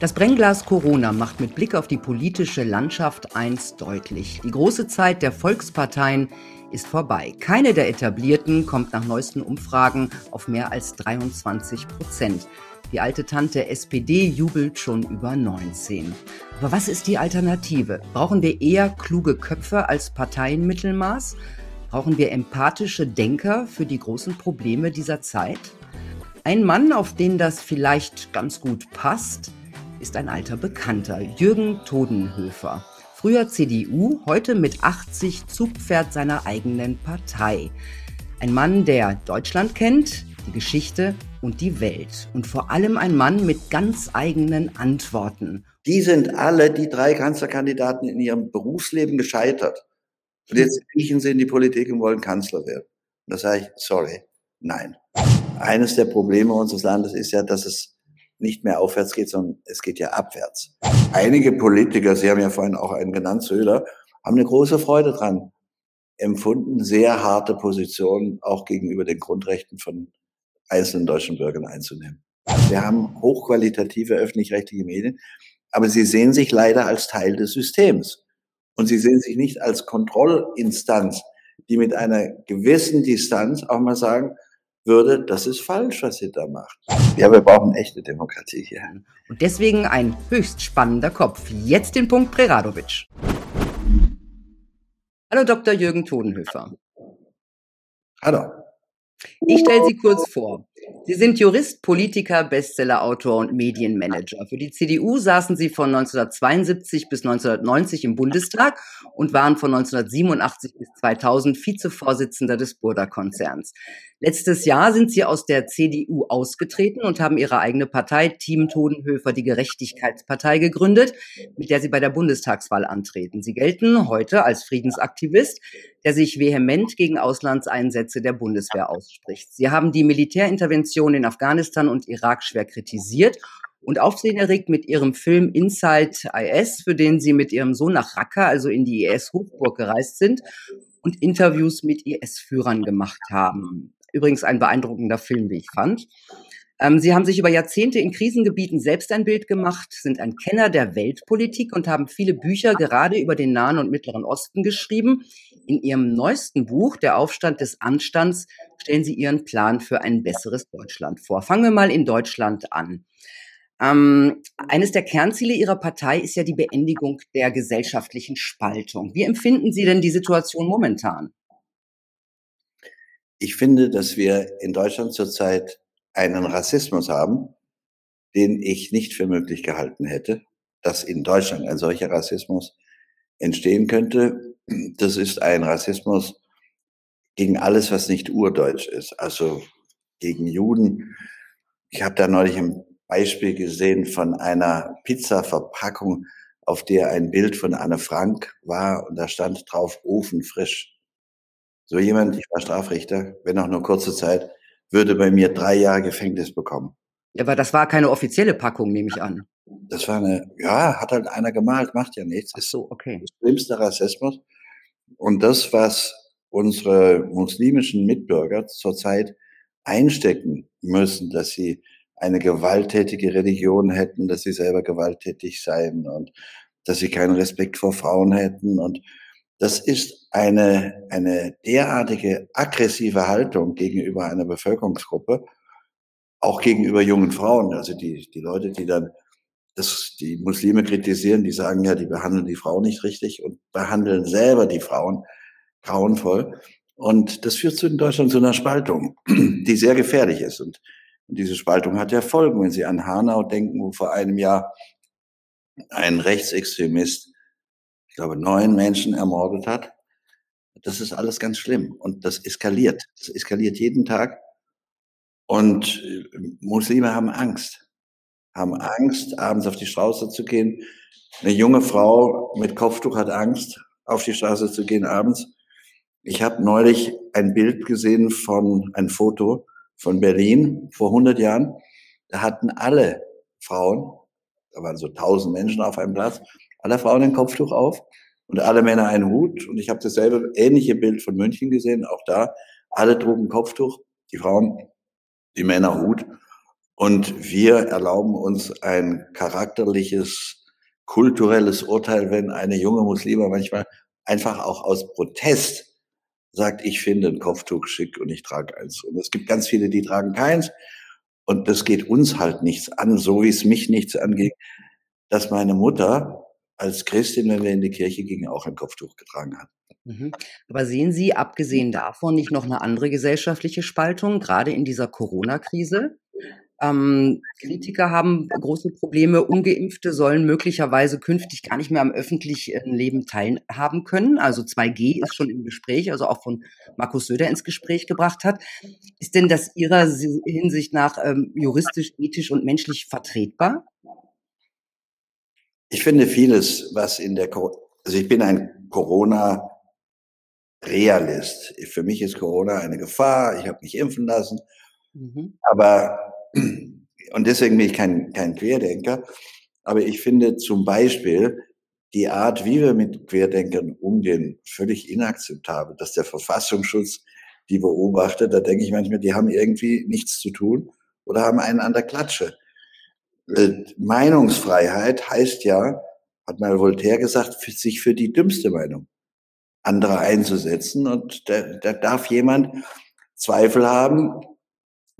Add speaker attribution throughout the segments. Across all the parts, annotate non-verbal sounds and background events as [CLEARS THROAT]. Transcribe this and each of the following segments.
Speaker 1: Das Brennglas Corona macht mit Blick auf die politische Landschaft eins deutlich. Die große Zeit der Volksparteien ist vorbei. Keine der etablierten kommt nach neuesten Umfragen auf mehr als 23 Prozent. Die alte Tante SPD jubelt schon über 19. Aber was ist die Alternative? Brauchen wir eher kluge Köpfe als Parteienmittelmaß? Brauchen wir empathische Denker für die großen Probleme dieser Zeit? Ein Mann, auf den das vielleicht ganz gut passt, ist ein alter Bekannter, Jürgen Todenhöfer. Früher CDU, heute mit 80 Zugpferd seiner eigenen Partei. Ein Mann, der Deutschland kennt, die Geschichte und die Welt. Und vor allem ein Mann mit ganz eigenen Antworten.
Speaker 2: Die sind alle, die drei Kanzlerkandidaten, in ihrem Berufsleben gescheitert. Und jetzt kriechen sie in die Politik und wollen Kanzler werden. Und da sage ich, sorry, nein. Eines der Probleme unseres Landes ist ja, dass es nicht mehr aufwärts geht, sondern es geht ja abwärts. Einige Politiker, Sie haben ja vorhin auch einen genannt, Söder, haben eine große Freude dran empfunden, sehr harte Positionen auch gegenüber den Grundrechten von einzelnen deutschen Bürgern einzunehmen. Wir haben hochqualitative öffentlich-rechtliche Medien, aber sie sehen sich leider als Teil des Systems. Und sie sehen sich nicht als Kontrollinstanz, die mit einer gewissen Distanz auch mal sagen würde, das ist falsch, was ihr da macht. Ja, wir brauchen echte Demokratie hier.
Speaker 1: Und deswegen ein höchst spannender Kopf. Jetzt den Punkt Preradovic. Hallo Dr. Jürgen Todenhöfer.
Speaker 2: Hallo.
Speaker 1: Ich stelle Sie kurz vor. Sie sind Jurist, Politiker, Bestsellerautor und Medienmanager. Für die CDU saßen Sie von 1972 bis 1990 im Bundestag und waren von 1987 bis 2000 Vizevorsitzender des Burda-Konzerns. Letztes Jahr sind Sie aus der CDU ausgetreten und haben Ihre eigene Partei, Team Todenhöfer, die Gerechtigkeitspartei, gegründet, mit der Sie bei der Bundestagswahl antreten. Sie gelten heute als Friedensaktivist, der sich vehement gegen Auslandseinsätze der Bundeswehr ausspricht. Sie haben die Militärintervention in Afghanistan und Irak schwer kritisiert und Aufsehen erregt mit ihrem Film Inside IS, für den sie mit ihrem Sohn nach Raqqa, also in die IS-Hochburg gereist sind und Interviews mit IS-Führern gemacht haben. Übrigens ein beeindruckender Film, wie ich fand. Ähm, Sie haben sich über Jahrzehnte in Krisengebieten selbst ein Bild gemacht, sind ein Kenner der Weltpolitik und haben viele Bücher gerade über den Nahen und Mittleren Osten geschrieben. In Ihrem neuesten Buch, Der Aufstand des Anstands, stellen Sie Ihren Plan für ein besseres Deutschland vor. Fangen wir mal in Deutschland an. Ähm, eines der Kernziele Ihrer Partei ist ja die Beendigung der gesellschaftlichen Spaltung. Wie empfinden Sie denn die Situation momentan?
Speaker 2: Ich finde, dass wir in Deutschland zurzeit einen Rassismus haben, den ich nicht für möglich gehalten hätte, dass in Deutschland ein solcher Rassismus entstehen könnte. Das ist ein Rassismus gegen alles, was nicht urdeutsch ist, also gegen Juden. Ich habe da neulich ein Beispiel gesehen von einer Pizza-Verpackung, auf der ein Bild von Anne Frank war und da stand drauf ofenfrisch. So jemand, ich war Strafrichter, wenn auch nur kurze Zeit, würde bei mir drei Jahre Gefängnis bekommen.
Speaker 1: Ja, aber das war keine offizielle Packung, nehme ich an.
Speaker 2: Das war eine, ja, hat halt einer gemalt, macht ja nichts.
Speaker 1: Ach so, okay.
Speaker 2: Das schlimmste Rassismus. Und das, was unsere muslimischen Mitbürger zurzeit einstecken müssen, dass sie eine gewalttätige Religion hätten, dass sie selber gewalttätig seien und dass sie keinen Respekt vor Frauen hätten und das ist eine, eine derartige aggressive Haltung gegenüber einer Bevölkerungsgruppe, auch gegenüber jungen Frauen. Also die, die Leute, die dann das, die Muslime kritisieren, die sagen ja, die behandeln die Frau nicht richtig und behandeln selber die Frauen grauenvoll. Und das führt zu in Deutschland zu einer Spaltung, [CLEARS THROAT] die sehr gefährlich ist. Und, und diese Spaltung hat ja Folgen. Wenn Sie an Hanau denken, wo vor einem Jahr ein Rechtsextremist ich glaube, neun Menschen ermordet hat. Das ist alles ganz schlimm und das eskaliert. Das eskaliert jeden Tag. Und äh, Muslime haben Angst, haben Angst, abends auf die Straße zu gehen. Eine junge Frau mit Kopftuch hat Angst, auf die Straße zu gehen abends. Ich habe neulich ein Bild gesehen von, ein Foto von Berlin vor 100 Jahren. Da hatten alle Frauen, da waren so tausend Menschen auf einem Platz, alle Frauen ein Kopftuch auf und alle Männer einen Hut. Und ich habe dasselbe ähnliche Bild von München gesehen, auch da. Alle trugen Kopftuch, die Frauen, die Männer Hut. Und wir erlauben uns ein charakterliches, kulturelles Urteil, wenn eine junge Muslime manchmal einfach auch aus Protest sagt, ich finde ein Kopftuch schick und ich trage eins. Und es gibt ganz viele, die tragen keins. Und das geht uns halt nichts an, so wie es mich nichts angeht, dass meine Mutter als Christin, wenn wir in die Kirche gingen, auch ein Kopftuch getragen hat.
Speaker 1: Mhm. Aber sehen Sie, abgesehen davon, nicht noch eine andere gesellschaftliche Spaltung, gerade in dieser Corona-Krise? Ähm, Kritiker haben große Probleme. Ungeimpfte sollen möglicherweise künftig gar nicht mehr am öffentlichen Leben teilhaben können. Also 2G ist schon im Gespräch, also auch von Markus Söder ins Gespräch gebracht hat. Ist denn das Ihrer Hinsicht nach ähm, juristisch, ethisch und menschlich vertretbar?
Speaker 2: Ich finde vieles, was in der, also ich bin ein Corona Realist. Für mich ist Corona eine Gefahr. Ich habe mich impfen lassen. Mhm. Aber, und deswegen bin ich kein, kein Querdenker. Aber ich finde zum Beispiel die Art, wie wir mit Querdenkern umgehen, völlig inakzeptabel. Dass der Verfassungsschutz die beobachtet, da denke ich manchmal, die haben irgendwie nichts zu tun oder haben einen an der Klatsche. Äh, Meinungsfreiheit heißt ja, hat mal Voltaire gesagt, sich für die dümmste Meinung andere einzusetzen. Und da, da darf jemand Zweifel haben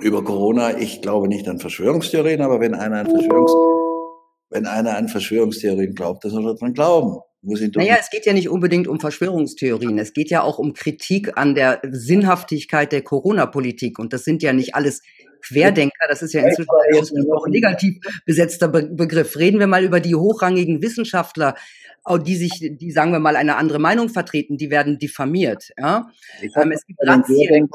Speaker 2: über Corona. Ich glaube nicht an Verschwörungstheorien, aber wenn einer an Verschwörungs wenn einer an Verschwörungstheorien glaubt, dann soll er dran glauben.
Speaker 1: Naja, es geht ja nicht unbedingt um Verschwörungstheorien. Es geht ja auch um Kritik an der Sinnhaftigkeit der Corona-Politik. Und das sind ja nicht alles Querdenker. Das ist ja inzwischen auch ein negativ besetzter Begriff. Reden wir mal über die hochrangigen Wissenschaftler, die sich, die sagen wir mal eine andere Meinung vertreten, die werden diffamiert. Ja? Ähm, es gibt Razzien,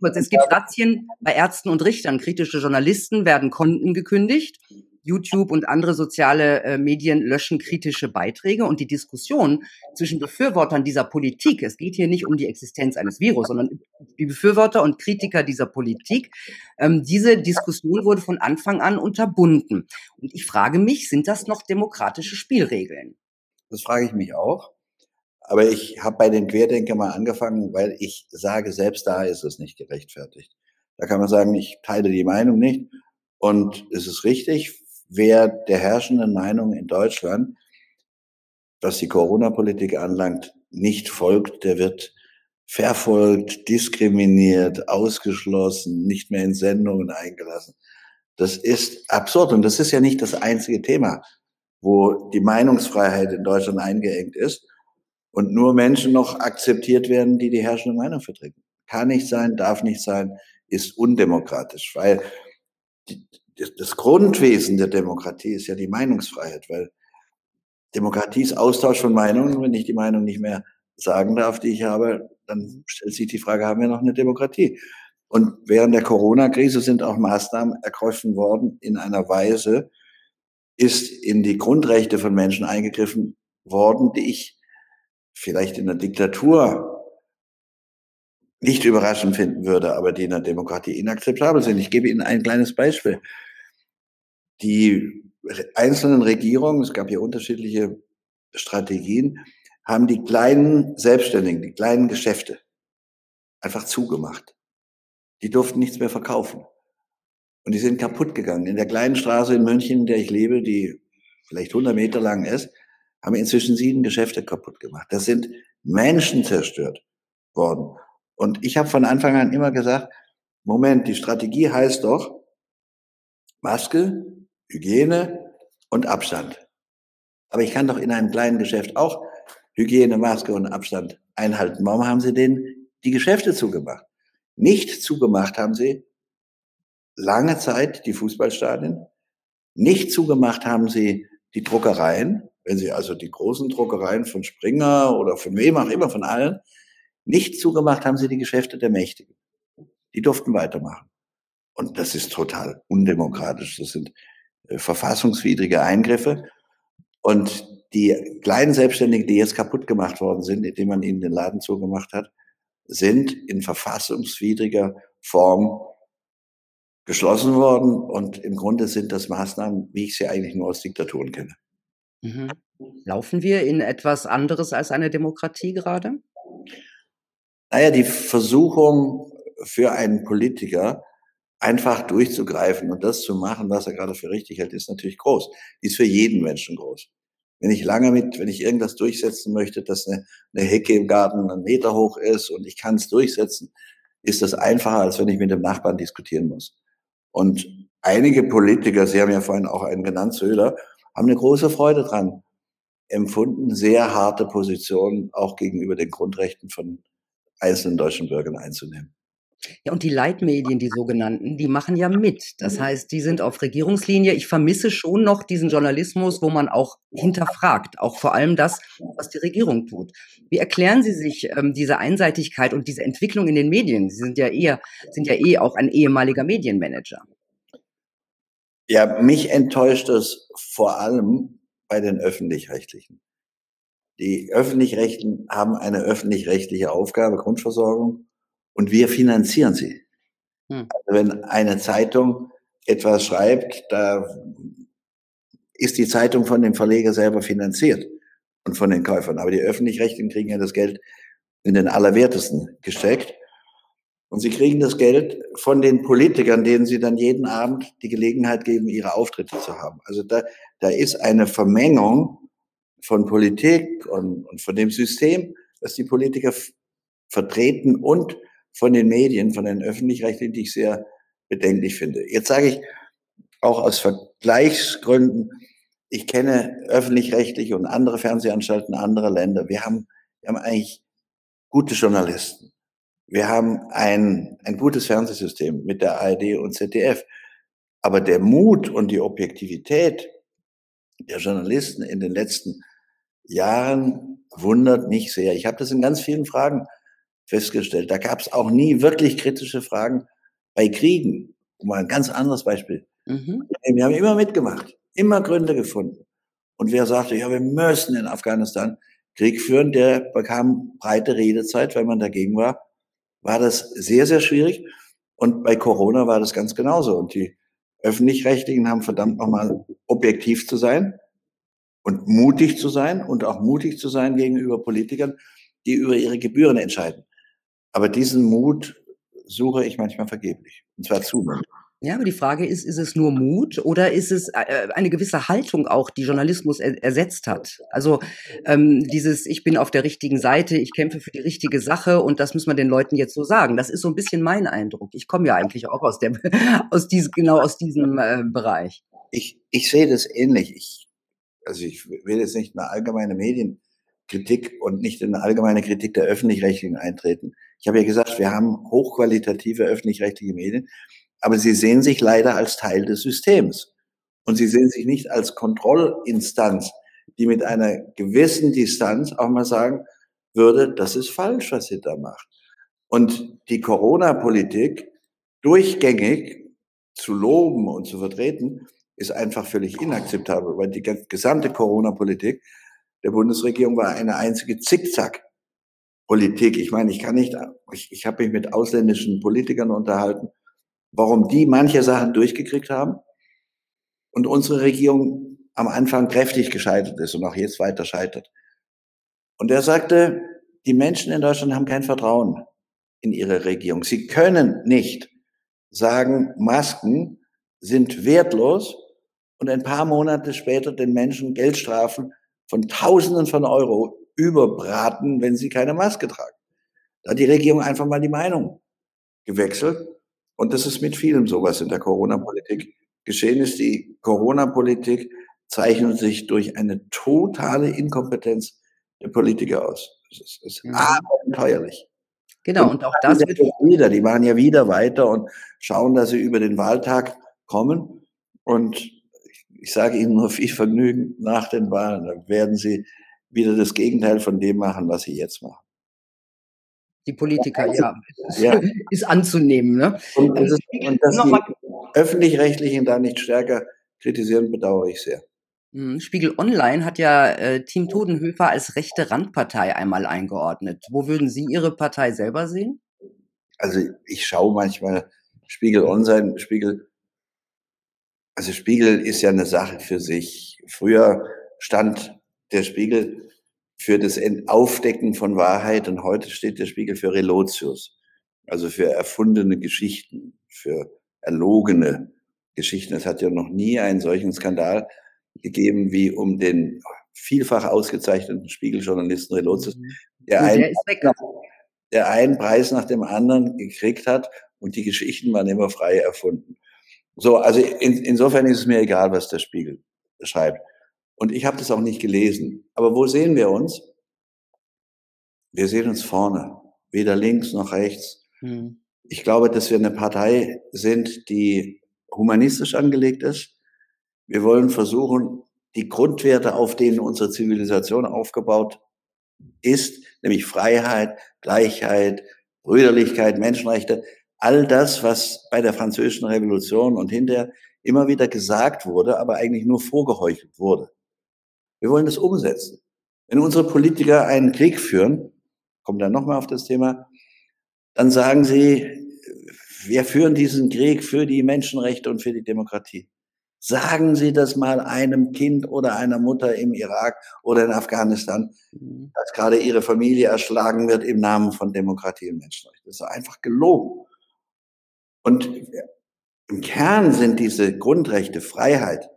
Speaker 1: kurz, es gibt Razzien bei Ärzten und Richtern. Kritische Journalisten werden Konten gekündigt. YouTube und andere soziale äh, Medien löschen kritische Beiträge und die Diskussion zwischen Befürwortern dieser Politik, es geht hier nicht um die Existenz eines Virus, sondern die Befürworter und Kritiker dieser Politik, ähm, diese Diskussion wurde von Anfang an unterbunden. Und ich frage mich, sind das noch demokratische Spielregeln?
Speaker 2: Das frage ich mich auch. Aber ich habe bei den Querdenkern mal angefangen, weil ich sage, selbst da ist es nicht gerechtfertigt. Da kann man sagen, ich teile die Meinung nicht. Und es ist richtig, wer der herrschenden Meinung in Deutschland, was die Corona-Politik anlangt, nicht folgt, der wird verfolgt, diskriminiert, ausgeschlossen, nicht mehr in Sendungen eingelassen. Das ist absurd und das ist ja nicht das einzige Thema wo die Meinungsfreiheit in Deutschland eingeengt ist und nur Menschen noch akzeptiert werden, die die herrschende Meinung vertreten. Kann nicht sein, darf nicht sein, ist undemokratisch, weil die, das Grundwesen der Demokratie ist ja die Meinungsfreiheit, weil Demokratie ist Austausch von Meinungen. Wenn ich die Meinung nicht mehr sagen darf, die ich habe, dann stellt sich die Frage, haben wir noch eine Demokratie? Und während der Corona-Krise sind auch Maßnahmen ergriffen worden in einer Weise, ist in die Grundrechte von Menschen eingegriffen worden, die ich vielleicht in der Diktatur nicht überraschend finden würde, aber die in der Demokratie inakzeptabel sind. Ich gebe Ihnen ein kleines Beispiel. Die einzelnen Regierungen, es gab hier unterschiedliche Strategien, haben die kleinen Selbstständigen, die kleinen Geschäfte einfach zugemacht. Die durften nichts mehr verkaufen. Und die sind kaputt gegangen. In der kleinen Straße in München, in der ich lebe, die vielleicht 100 Meter lang ist, haben inzwischen sieben Geschäfte kaputt gemacht. Das sind Menschen zerstört worden. Und ich habe von Anfang an immer gesagt, Moment, die Strategie heißt doch Maske, Hygiene und Abstand. Aber ich kann doch in einem kleinen Geschäft auch Hygiene, Maske und Abstand einhalten. Warum haben Sie denn die Geschäfte zugemacht? Nicht zugemacht haben Sie lange Zeit die Fußballstadien. Nicht zugemacht haben sie die Druckereien, wenn sie also die großen Druckereien von Springer oder von wem auch immer, von allen, nicht zugemacht haben sie die Geschäfte der Mächtigen. Die durften weitermachen. Und das ist total undemokratisch. Das sind verfassungswidrige Eingriffe. Und die kleinen Selbstständigen, die jetzt kaputt gemacht worden sind, indem man ihnen den Laden zugemacht hat, sind in verfassungswidriger Form geschlossen worden. Und im Grunde sind das Maßnahmen, wie ich sie eigentlich nur aus Diktaturen kenne.
Speaker 1: Mhm. Laufen wir in etwas anderes als eine Demokratie gerade?
Speaker 2: Naja, die Versuchung für einen Politiker, einfach durchzugreifen und das zu machen, was er gerade für richtig hält, ist natürlich groß. Ist für jeden Menschen groß. Wenn ich lange mit, wenn ich irgendwas durchsetzen möchte, dass eine, eine Hecke im Garten einen Meter hoch ist und ich kann es durchsetzen, ist das einfacher, als wenn ich mit dem Nachbarn diskutieren muss. Und einige Politiker, Sie haben ja vorhin auch einen genannt, Söder, haben eine große Freude dran empfunden, sehr harte Positionen auch gegenüber den Grundrechten von einzelnen deutschen Bürgern einzunehmen.
Speaker 1: Ja, und die Leitmedien, die sogenannten, die machen ja mit. Das mhm. heißt, die sind auf Regierungslinie. Ich vermisse schon noch diesen Journalismus, wo man auch hinterfragt, auch vor allem das, was die Regierung tut. Wie erklären Sie sich ähm, diese Einseitigkeit und diese Entwicklung in den Medien? Sie sind ja eher, sind ja eh auch ein ehemaliger Medienmanager.
Speaker 2: Ja, mich enttäuscht es vor allem bei den öffentlich-rechtlichen. Die öffentlich-rechtlichen haben eine öffentlich-rechtliche Aufgabe, Grundversorgung und wir finanzieren sie. Hm. Also wenn eine Zeitung etwas schreibt, da ist die Zeitung von dem Verleger selber finanziert und von den Käufern. Aber die öffentlich-rechtlichen kriegen ja das Geld in den Allerwertesten gesteckt. Und sie kriegen das Geld von den Politikern, denen sie dann jeden Abend die Gelegenheit geben, ihre Auftritte zu haben. Also da, da ist eine Vermengung von Politik und, und von dem System, das die Politiker vertreten und von den Medien, von den öffentlich-rechtlichen, die ich sehr bedenklich finde. Jetzt sage ich auch aus Vergleichsgründen, ich kenne öffentlich-rechtliche und andere Fernsehanstalten anderer Länder. Wir haben, wir haben eigentlich gute Journalisten. Wir haben ein, ein gutes Fernsehsystem mit der ARD und ZDF. Aber der Mut und die Objektivität der Journalisten in den letzten Jahren wundert mich sehr. Ich habe das in ganz vielen Fragen festgestellt. Da gab es auch nie wirklich kritische Fragen bei Kriegen. Mal ein ganz anderes Beispiel. Mhm. Wir haben immer mitgemacht, immer Gründe gefunden. Und wer sagte, ja, wir müssen in Afghanistan Krieg führen, der bekam breite Redezeit, weil man dagegen war, war das sehr, sehr schwierig. Und bei Corona war das ganz genauso. Und die Öffentlich-Rechtlichen haben verdammt nochmal objektiv zu sein und mutig zu sein und auch mutig zu sein gegenüber Politikern, die über ihre Gebühren entscheiden. Aber diesen Mut suche ich manchmal vergeblich. Und zwar zunehmend.
Speaker 1: Ja, aber die Frage ist, ist es nur Mut oder ist es äh, eine gewisse Haltung auch, die Journalismus er ersetzt hat? Also ähm, dieses, ich bin auf der richtigen Seite, ich kämpfe für die richtige Sache und das muss man den Leuten jetzt so sagen. Das ist so ein bisschen mein Eindruck. Ich komme ja eigentlich auch aus der, [LAUGHS] aus diesem, genau aus diesem äh, Bereich.
Speaker 2: Ich, ich sehe das ähnlich. Ich, also ich will jetzt nicht eine allgemeine Medien Kritik und nicht in eine allgemeine Kritik der öffentlich-rechtlichen eintreten. Ich habe ja gesagt, wir haben hochqualitative öffentlich-rechtliche Medien, aber sie sehen sich leider als Teil des Systems. Und sie sehen sich nicht als Kontrollinstanz, die mit einer gewissen Distanz auch mal sagen würde, das ist falsch, was ihr da macht. Und die Corona-Politik durchgängig zu loben und zu vertreten, ist einfach völlig inakzeptabel, weil die gesamte Corona-Politik der Bundesregierung war eine einzige Zickzack-Politik. Ich meine, ich kann nicht, ich, ich habe mich mit ausländischen Politikern unterhalten, warum die manche Sachen durchgekriegt haben und unsere Regierung am Anfang kräftig gescheitert ist und auch jetzt weiter scheitert. Und er sagte, die Menschen in Deutschland haben kein Vertrauen in ihre Regierung. Sie können nicht sagen, Masken sind wertlos und ein paar Monate später den Menschen Geldstrafen von Tausenden von Euro überbraten, wenn sie keine Maske tragen. Da hat die Regierung einfach mal die Meinung gewechselt. Und das ist mit vielem sowas in der Corona-Politik geschehen ist. Die Corona-Politik zeichnet sich durch eine totale Inkompetenz der Politiker aus. Das ist, ist mhm. abenteuerlich.
Speaker 1: Genau, und, und auch das wird
Speaker 2: wieder, die machen ja wieder weiter und schauen, dass sie über den Wahltag kommen. Und ich sage Ihnen nur viel Vergnügen nach den Wahlen. Dann werden Sie wieder das Gegenteil von dem machen, was Sie jetzt machen.
Speaker 1: Die Politiker, ja, ja. [LAUGHS] ist anzunehmen. Ne?
Speaker 2: Und, das, und dass die Öffentlich-Rechtlichen da nicht stärker kritisieren, bedauere ich sehr.
Speaker 1: Hm, Spiegel Online hat ja äh, Team Todenhöfer als rechte Randpartei einmal eingeordnet. Wo würden Sie Ihre Partei selber sehen?
Speaker 2: Also ich schaue manchmal Spiegel Online, Spiegel also Spiegel ist ja eine Sache für sich. Früher stand der Spiegel für das Aufdecken von Wahrheit und heute steht der Spiegel für Relotius, also für erfundene Geschichten, für erlogene Geschichten. Es hat ja noch nie einen solchen Skandal gegeben wie um den vielfach ausgezeichneten Spiegeljournalisten Relotzes, mhm. der, einen, der einen Preis nach dem anderen gekriegt hat und die Geschichten waren immer frei erfunden. So, also in, insofern ist es mir egal, was der Spiegel schreibt. Und ich habe das auch nicht gelesen. Aber wo sehen wir uns? Wir sehen uns vorne, weder links noch rechts. Mhm. Ich glaube, dass wir eine Partei sind, die humanistisch angelegt ist. Wir wollen versuchen, die Grundwerte, auf denen unsere Zivilisation aufgebaut ist, nämlich Freiheit, Gleichheit, Brüderlichkeit, Menschenrechte, all das, was bei der französischen Revolution und hinterher immer wieder gesagt wurde, aber eigentlich nur vorgeheuchelt wurde. Wir wollen das umsetzen. Wenn unsere Politiker einen Krieg führen, kommt dann nochmal auf das Thema, dann sagen sie, wir führen diesen Krieg für die Menschenrechte und für die Demokratie. Sagen Sie das mal einem Kind oder einer Mutter im Irak oder in Afghanistan, mhm. dass gerade ihre Familie erschlagen wird im Namen von Demokratie und Menschenrechten. Das ist einfach gelogen. Und im Kern sind diese Grundrechte Freiheit,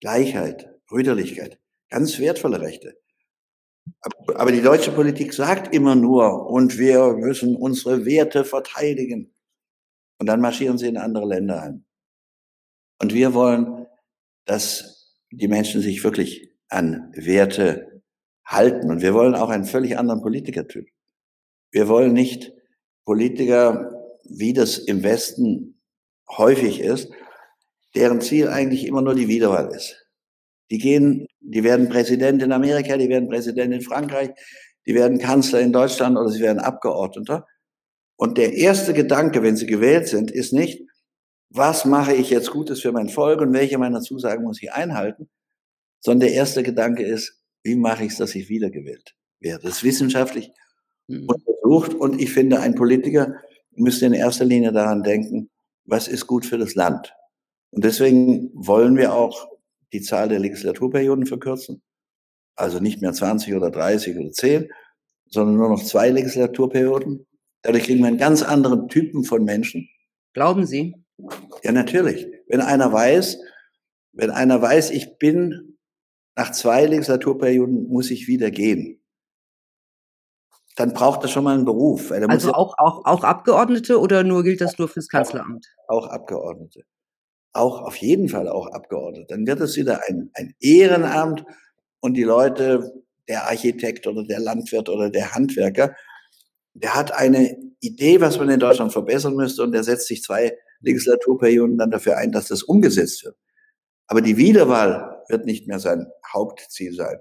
Speaker 2: Gleichheit, Brüderlichkeit ganz wertvolle Rechte. Aber die deutsche Politik sagt immer nur, und wir müssen unsere Werte verteidigen. Und dann marschieren sie in andere Länder ein. Und wir wollen, dass die Menschen sich wirklich an Werte halten. Und wir wollen auch einen völlig anderen Politikertyp. Wir wollen nicht Politiker, wie das im Westen häufig ist, deren Ziel eigentlich immer nur die Wiederwahl ist. Die gehen, die werden Präsident in Amerika, die werden Präsident in Frankreich, die werden Kanzler in Deutschland oder sie werden Abgeordneter. Und der erste Gedanke, wenn sie gewählt sind, ist nicht, was mache ich jetzt Gutes für mein Volk und welche meiner Zusagen muss ich einhalten, sondern der erste Gedanke ist, wie mache ich es, dass ich wiedergewählt werde. Das ist wissenschaftlich mhm. untersucht und ich finde, ein Politiker müsste in erster Linie daran denken, was ist gut für das Land. Und deswegen wollen wir auch die Zahl der Legislaturperioden verkürzen. Also nicht mehr 20 oder 30 oder 10, sondern nur noch zwei Legislaturperioden. Dadurch kriegen wir einen ganz anderen Typen von Menschen.
Speaker 1: Glauben Sie?
Speaker 2: Ja, natürlich. Wenn einer weiß, wenn einer weiß, ich bin nach zwei Legislaturperioden muss ich wieder gehen, dann braucht er schon mal einen Beruf.
Speaker 1: also auch, auch, auch Abgeordnete oder nur gilt das nur fürs Kanzleramt?
Speaker 2: Auch, auch Abgeordnete. Auch auf jeden Fall auch Abgeordnete. Dann wird es wieder ein, ein Ehrenamt und die Leute, der Architekt oder der Landwirt oder der Handwerker, der hat eine Idee, was man in Deutschland verbessern müsste und der setzt sich zwei Legislaturperioden dann dafür ein, dass das umgesetzt wird. Aber die Wiederwahl wird nicht mehr sein Hauptziel sein.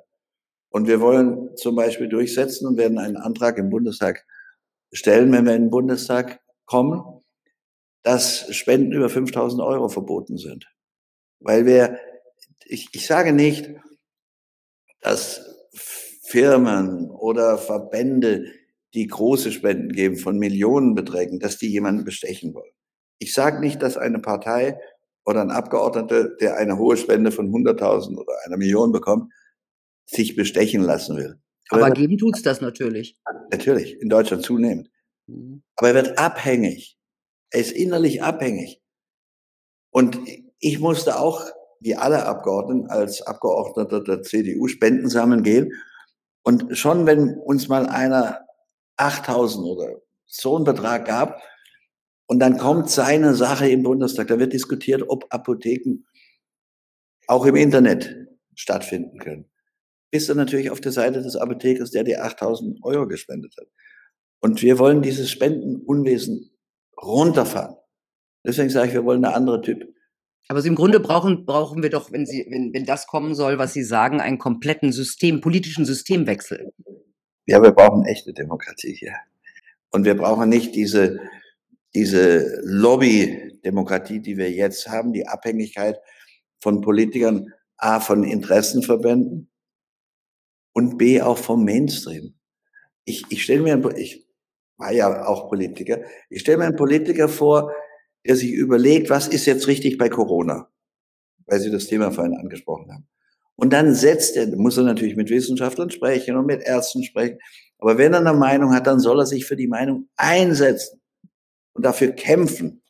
Speaker 2: Und wir wollen zum Beispiel durchsetzen und werden einen Antrag im Bundestag stellen, wenn wir in den Bundestag kommen, dass Spenden über 5000 Euro verboten sind. Weil wir, ich, ich sage nicht, dass Firmen oder Verbände, die große Spenden geben von Millionenbeträgen, dass die jemanden bestechen wollen. Ich sage nicht, dass eine Partei oder ein Abgeordneter, der eine hohe Spende von 100.000 oder einer Million bekommt, sich bestechen lassen will.
Speaker 1: Aber, Aber geben tut's das natürlich.
Speaker 2: Natürlich, in Deutschland zunehmend. Mhm. Aber er wird abhängig. Er ist innerlich abhängig. Und ich musste auch, wie alle Abgeordneten, als Abgeordneter der CDU Spenden sammeln gehen. Und schon wenn uns mal einer 8000 oder so einen Betrag gab, und dann kommt seine Sache im Bundestag. Da wird diskutiert, ob Apotheken auch im Internet stattfinden können. Bist du natürlich auf der Seite des Apothekers, der dir 8000 Euro gespendet hat. Und wir wollen dieses Spendenunwesen runterfahren. Deswegen sage ich, wir wollen eine andere Typ.
Speaker 1: Aber im Grunde brauchen, brauchen wir doch, wenn, Sie, wenn, wenn das kommen soll, was Sie sagen, einen kompletten System, politischen Systemwechsel.
Speaker 2: Ja, wir brauchen echte Demokratie hier. Und wir brauchen nicht diese diese Lobby-Demokratie, die wir jetzt haben, die Abhängigkeit von Politikern, A, von Interessenverbänden und B, auch vom Mainstream. Ich, ich stelle mir, ich war ja auch Politiker, ich stelle mir einen Politiker vor, der sich überlegt, was ist jetzt richtig bei Corona, weil Sie das Thema vorhin angesprochen haben. Und dann setzt er, muss er natürlich mit Wissenschaftlern sprechen und mit Ärzten sprechen. Aber wenn er eine Meinung hat, dann soll er sich für die Meinung einsetzen und dafür kämpfen.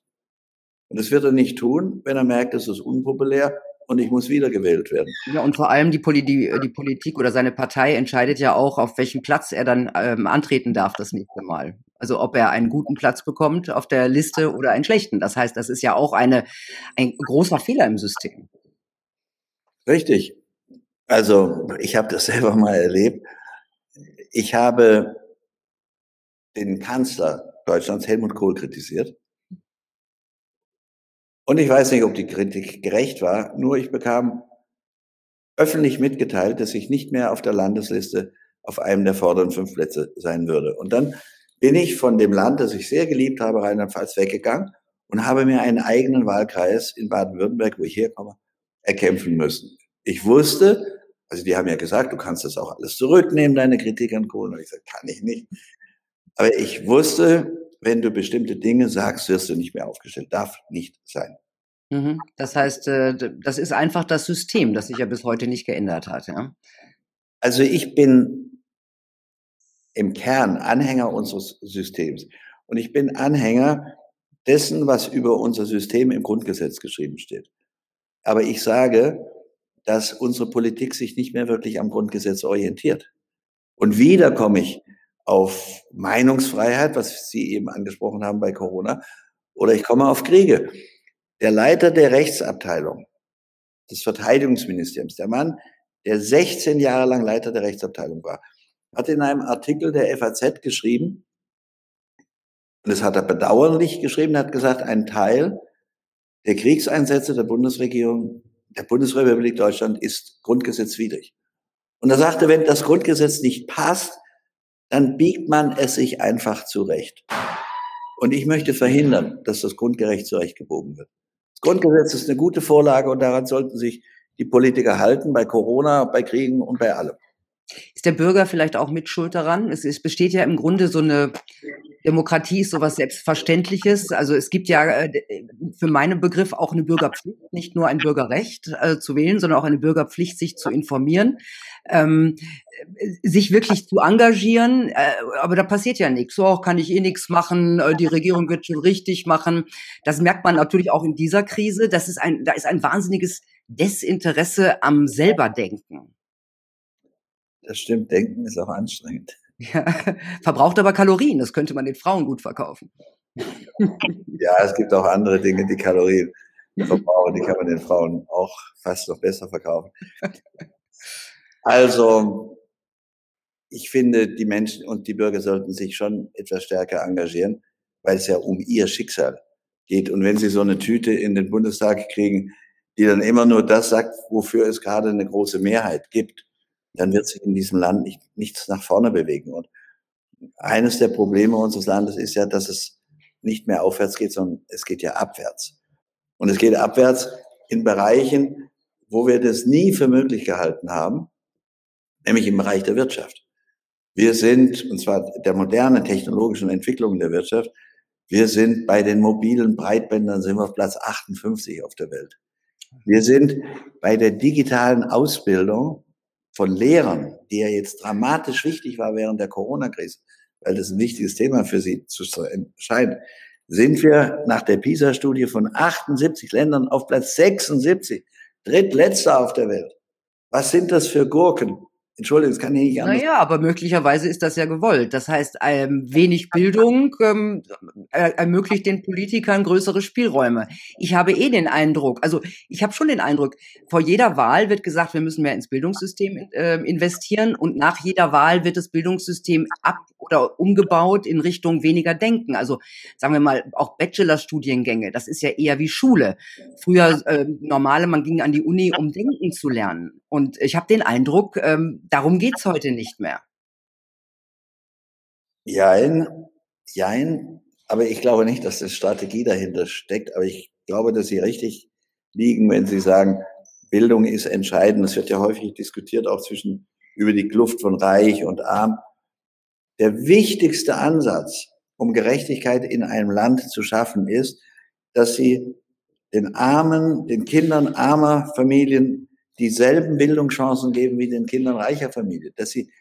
Speaker 2: Und das wird er nicht tun, wenn er merkt, es ist unpopulär und ich muss wiedergewählt werden.
Speaker 1: Ja, und vor allem die, Poli die, die Politik oder seine Partei entscheidet ja auch, auf welchen Platz er dann ähm, antreten darf das nächste Mal. Also ob er einen guten Platz bekommt auf der Liste oder einen schlechten. Das heißt, das ist ja auch eine, ein großer Fehler im System.
Speaker 2: Richtig. Also ich habe das [LAUGHS] selber mal erlebt. Ich habe den Kanzler Deutschlands, Helmut Kohl, kritisiert. Und ich weiß nicht, ob die Kritik gerecht war, nur ich bekam öffentlich mitgeteilt, dass ich nicht mehr auf der Landesliste auf einem der vorderen fünf Plätze sein würde. Und dann bin ich von dem Land, das ich sehr geliebt habe, Rheinland-Pfalz, weggegangen und habe mir einen eigenen Wahlkreis in Baden-Württemberg, wo ich herkomme, erkämpfen müssen. Ich wusste, also die haben ja gesagt, du kannst das auch alles zurücknehmen, deine Kritik an Kohl. Und ich sagte, kann ich nicht. Aber ich wusste, wenn du bestimmte Dinge sagst, wirst du nicht mehr aufgestellt. Darf nicht sein.
Speaker 1: Mhm. Das heißt, äh, das ist einfach das System, das sich ja bis heute nicht geändert hat. Ja?
Speaker 2: Also ich bin im Kern Anhänger unseres Systems. Und ich bin Anhänger dessen, was über unser System im Grundgesetz geschrieben steht. Aber ich sage, dass unsere Politik sich nicht mehr wirklich am Grundgesetz orientiert. Und wieder komme ich auf Meinungsfreiheit, was Sie eben angesprochen haben bei Corona, oder ich komme auf Kriege. Der Leiter der Rechtsabteilung des Verteidigungsministeriums, der Mann, der 16 Jahre lang Leiter der Rechtsabteilung war, hat in einem Artikel der FAZ geschrieben, und das hat er bedauerlich geschrieben, hat gesagt, ein Teil der Kriegseinsätze der Bundesregierung, der Bundesrepublik Deutschland ist grundgesetzwidrig. Und er sagte, wenn das Grundgesetz nicht passt, dann biegt man es sich einfach zurecht. Und ich möchte verhindern, dass das Grundgerecht zurechtgebogen wird. Das Grundgesetz ist eine gute Vorlage und daran sollten sich die Politiker halten, bei Corona, bei Kriegen und bei allem.
Speaker 1: Ist der Bürger vielleicht auch mit Schuld daran? Es, es besteht ja im Grunde so eine Demokratie ist sowas Selbstverständliches. Also es gibt ja äh, für meinen Begriff auch eine Bürgerpflicht, nicht nur ein Bürgerrecht äh, zu wählen, sondern auch eine Bürgerpflicht, sich zu informieren, ähm, sich wirklich zu engagieren. Äh, aber da passiert ja nichts. So auch kann ich eh nichts machen. Äh, die Regierung wird schon richtig machen. Das merkt man natürlich auch in dieser Krise. Das ist ein, da ist ein wahnsinniges Desinteresse am selberdenken.
Speaker 2: Das stimmt. Denken ist auch anstrengend.
Speaker 1: Ja, [LAUGHS] verbraucht aber Kalorien, das könnte man den Frauen gut verkaufen. [LAUGHS]
Speaker 2: Ja, es gibt auch andere Dinge, die Kalorien verbrauchen, die kann man den Frauen auch fast noch besser verkaufen. Also, ich finde, die Menschen und die Bürger sollten sich schon etwas stärker engagieren, weil es ja um ihr Schicksal geht. Und wenn sie so eine Tüte in den Bundestag kriegen, die dann immer nur das sagt, wofür es gerade eine große Mehrheit gibt, dann wird sich in diesem Land nicht, nichts nach vorne bewegen. Und eines der Probleme unseres Landes ist ja, dass es nicht mehr aufwärts geht, sondern es geht ja abwärts. Und es geht abwärts in Bereichen, wo wir das nie für möglich gehalten haben, nämlich im Bereich der Wirtschaft. Wir sind, und zwar der modernen technologischen Entwicklung der Wirtschaft, wir sind bei den mobilen Breitbändern sind wir auf Platz 58 auf der Welt. Wir sind bei der digitalen Ausbildung von Lehrern, die ja jetzt dramatisch wichtig war während der Corona-Krise, weil das ein wichtiges Thema für sie zu scheint, sind wir nach der PISA-Studie von 78 Ländern auf Platz 76, drittletzter auf der Welt. Was sind das für Gurken? Entschuldigung, das kann ich nicht
Speaker 1: anders. Naja, aber möglicherweise ist das ja gewollt. Das heißt, ähm, wenig Bildung ähm, ermöglicht den Politikern größere Spielräume. Ich habe eh den Eindruck, also ich habe schon den Eindruck, vor jeder Wahl wird gesagt, wir müssen mehr ins Bildungssystem äh, investieren und nach jeder Wahl wird das Bildungssystem ab oder umgebaut in Richtung weniger Denken. Also sagen wir mal, auch Bachelorstudiengänge, das ist ja eher wie Schule. Früher äh, normale, man ging an die Uni, um Denken zu lernen. Und ich habe den Eindruck, ähm, darum geht's heute nicht mehr.
Speaker 2: Jein, jein. Aber ich glaube nicht, dass eine Strategie dahinter steckt. Aber ich glaube, dass Sie richtig liegen, wenn Sie sagen, Bildung ist entscheidend. Es wird ja häufig diskutiert, auch zwischen, über die Kluft von Reich und Arm. Der wichtigste Ansatz, um Gerechtigkeit in einem Land zu schaffen, ist, dass Sie den Armen, den Kindern armer Familien dieselben Bildungschancen geben wie den Kindern reicher Familie, dass sie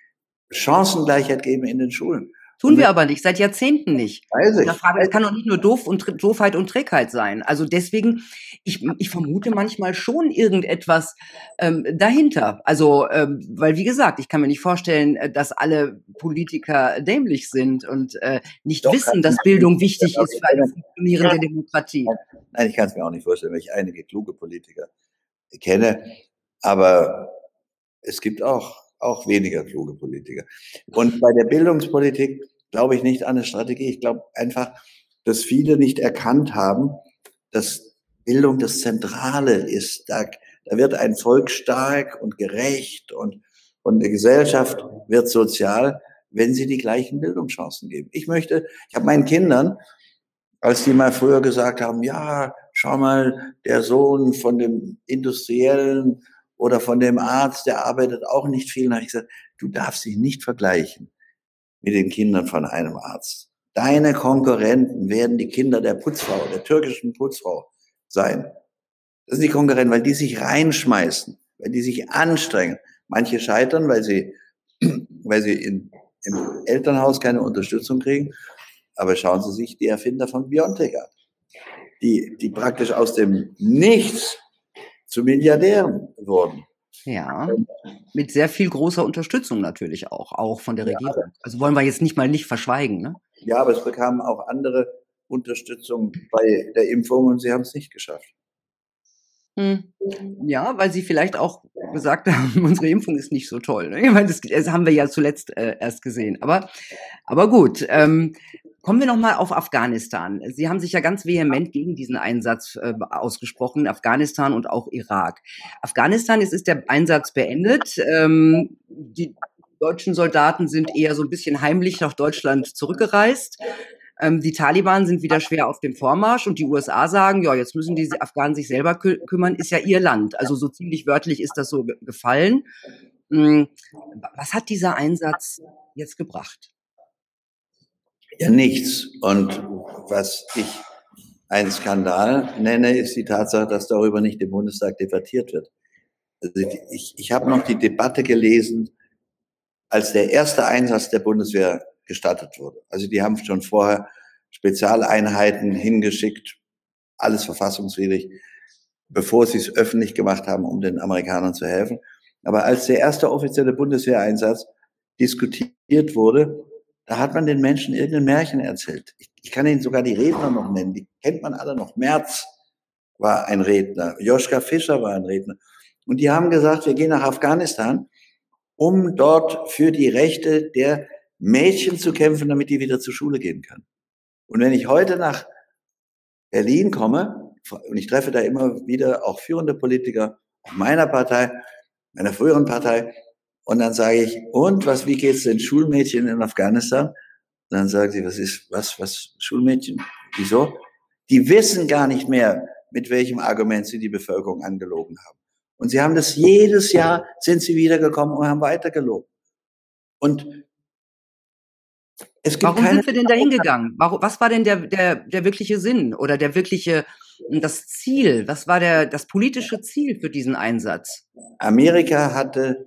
Speaker 2: Chancengleichheit geben in den Schulen.
Speaker 1: Tun wir aber nicht, seit Jahrzehnten nicht.
Speaker 2: Weiß ich.
Speaker 1: Frage, es kann doch nicht nur Doof und, Doofheit und Trägheit sein. Also deswegen, ich, ich vermute manchmal schon irgendetwas ähm, dahinter. Also, ähm, weil wie gesagt, ich kann mir nicht vorstellen, äh, dass alle Politiker dämlich sind und äh, nicht doch, wissen, dass Bildung wichtig ist für eine funktionierende Demokratie.
Speaker 2: Nein, ich kann es mir auch nicht vorstellen, weil ich einige kluge Politiker kenne. Aber es gibt auch auch weniger kluge Politiker. Und bei der Bildungspolitik glaube ich nicht an eine Strategie. Ich glaube einfach, dass viele nicht erkannt haben, dass Bildung das Zentrale ist. Da, da wird ein Volk stark und gerecht und, und eine Gesellschaft wird sozial, wenn sie die gleichen Bildungschancen geben. Ich möchte, ich habe meinen Kindern, als die mal früher gesagt haben, ja, schau mal, der Sohn von dem Industriellen oder von dem Arzt, der arbeitet auch nicht viel. Und habe ich gesagt, du darfst dich nicht vergleichen mit den Kindern von einem Arzt. Deine Konkurrenten werden die Kinder der Putzfrau, der türkischen Putzfrau sein. Das sind die Konkurrenten, weil die sich reinschmeißen, weil die sich anstrengen. Manche scheitern, weil sie, [CLEARS THROAT] weil sie in, im Elternhaus keine Unterstützung kriegen. Aber schauen Sie sich die Erfinder von Biontech an, die, die praktisch aus dem Nichts zu Milliardären wurden.
Speaker 1: Ja, mit sehr viel großer Unterstützung natürlich auch, auch von der Regierung. Ja, also wollen wir jetzt nicht mal nicht verschweigen, ne?
Speaker 2: Ja, aber es bekamen auch andere Unterstützung bei der Impfung und sie haben es nicht geschafft.
Speaker 1: Hm. Ja, weil sie vielleicht auch gesagt haben, [LAUGHS] unsere Impfung ist nicht so toll. Ne? Ich meine, das, das haben wir ja zuletzt äh, erst gesehen. Aber, aber gut, ähm, Kommen wir nochmal auf Afghanistan. Sie haben sich ja ganz vehement gegen diesen Einsatz äh, ausgesprochen, Afghanistan und auch Irak. Afghanistan ist, ist der Einsatz beendet. Ähm, die deutschen Soldaten sind eher so ein bisschen heimlich nach Deutschland zurückgereist. Ähm, die Taliban sind wieder schwer auf dem Vormarsch und die USA sagen, ja, jetzt müssen die Afghanen sich selber kü kümmern, ist ja ihr Land. Also so ziemlich wörtlich ist das so gefallen. Ähm, was hat dieser Einsatz jetzt gebracht?
Speaker 2: Ja, nichts. Und was ich einen Skandal nenne, ist die Tatsache, dass darüber nicht im Bundestag debattiert wird. Also ich, ich habe noch die Debatte gelesen, als der erste Einsatz der Bundeswehr gestattet wurde. Also die haben schon vorher Spezialeinheiten hingeschickt, alles verfassungswidrig, bevor sie es öffentlich gemacht haben, um den Amerikanern zu helfen. Aber als der erste offizielle Bundeswehreinsatz diskutiert wurde, da hat man den Menschen irgendein Märchen erzählt. Ich, ich kann Ihnen sogar die Redner noch nennen, die kennt man alle noch. Merz war ein Redner, Joschka Fischer war ein Redner. Und die haben gesagt, wir gehen nach Afghanistan, um dort für die Rechte der Mädchen zu kämpfen, damit die wieder zur Schule gehen können. Und wenn ich heute nach Berlin komme, und ich treffe da immer wieder auch führende Politiker meiner Partei, meiner früheren Partei, und dann sage ich, und was, wie geht's den Schulmädchen in Afghanistan? Und dann sagen sie, was ist, was, was, Schulmädchen? Wieso? Die wissen gar nicht mehr, mit welchem Argument sie die Bevölkerung angelogen haben. Und sie haben das jedes Jahr, sind sie wiedergekommen und haben weitergelogen. Und
Speaker 1: es gibt Warum sind wir denn da hingegangen? Was war denn der, der, der wirkliche Sinn oder der wirkliche, das Ziel? Was war der, das politische Ziel für diesen Einsatz?
Speaker 2: Amerika hatte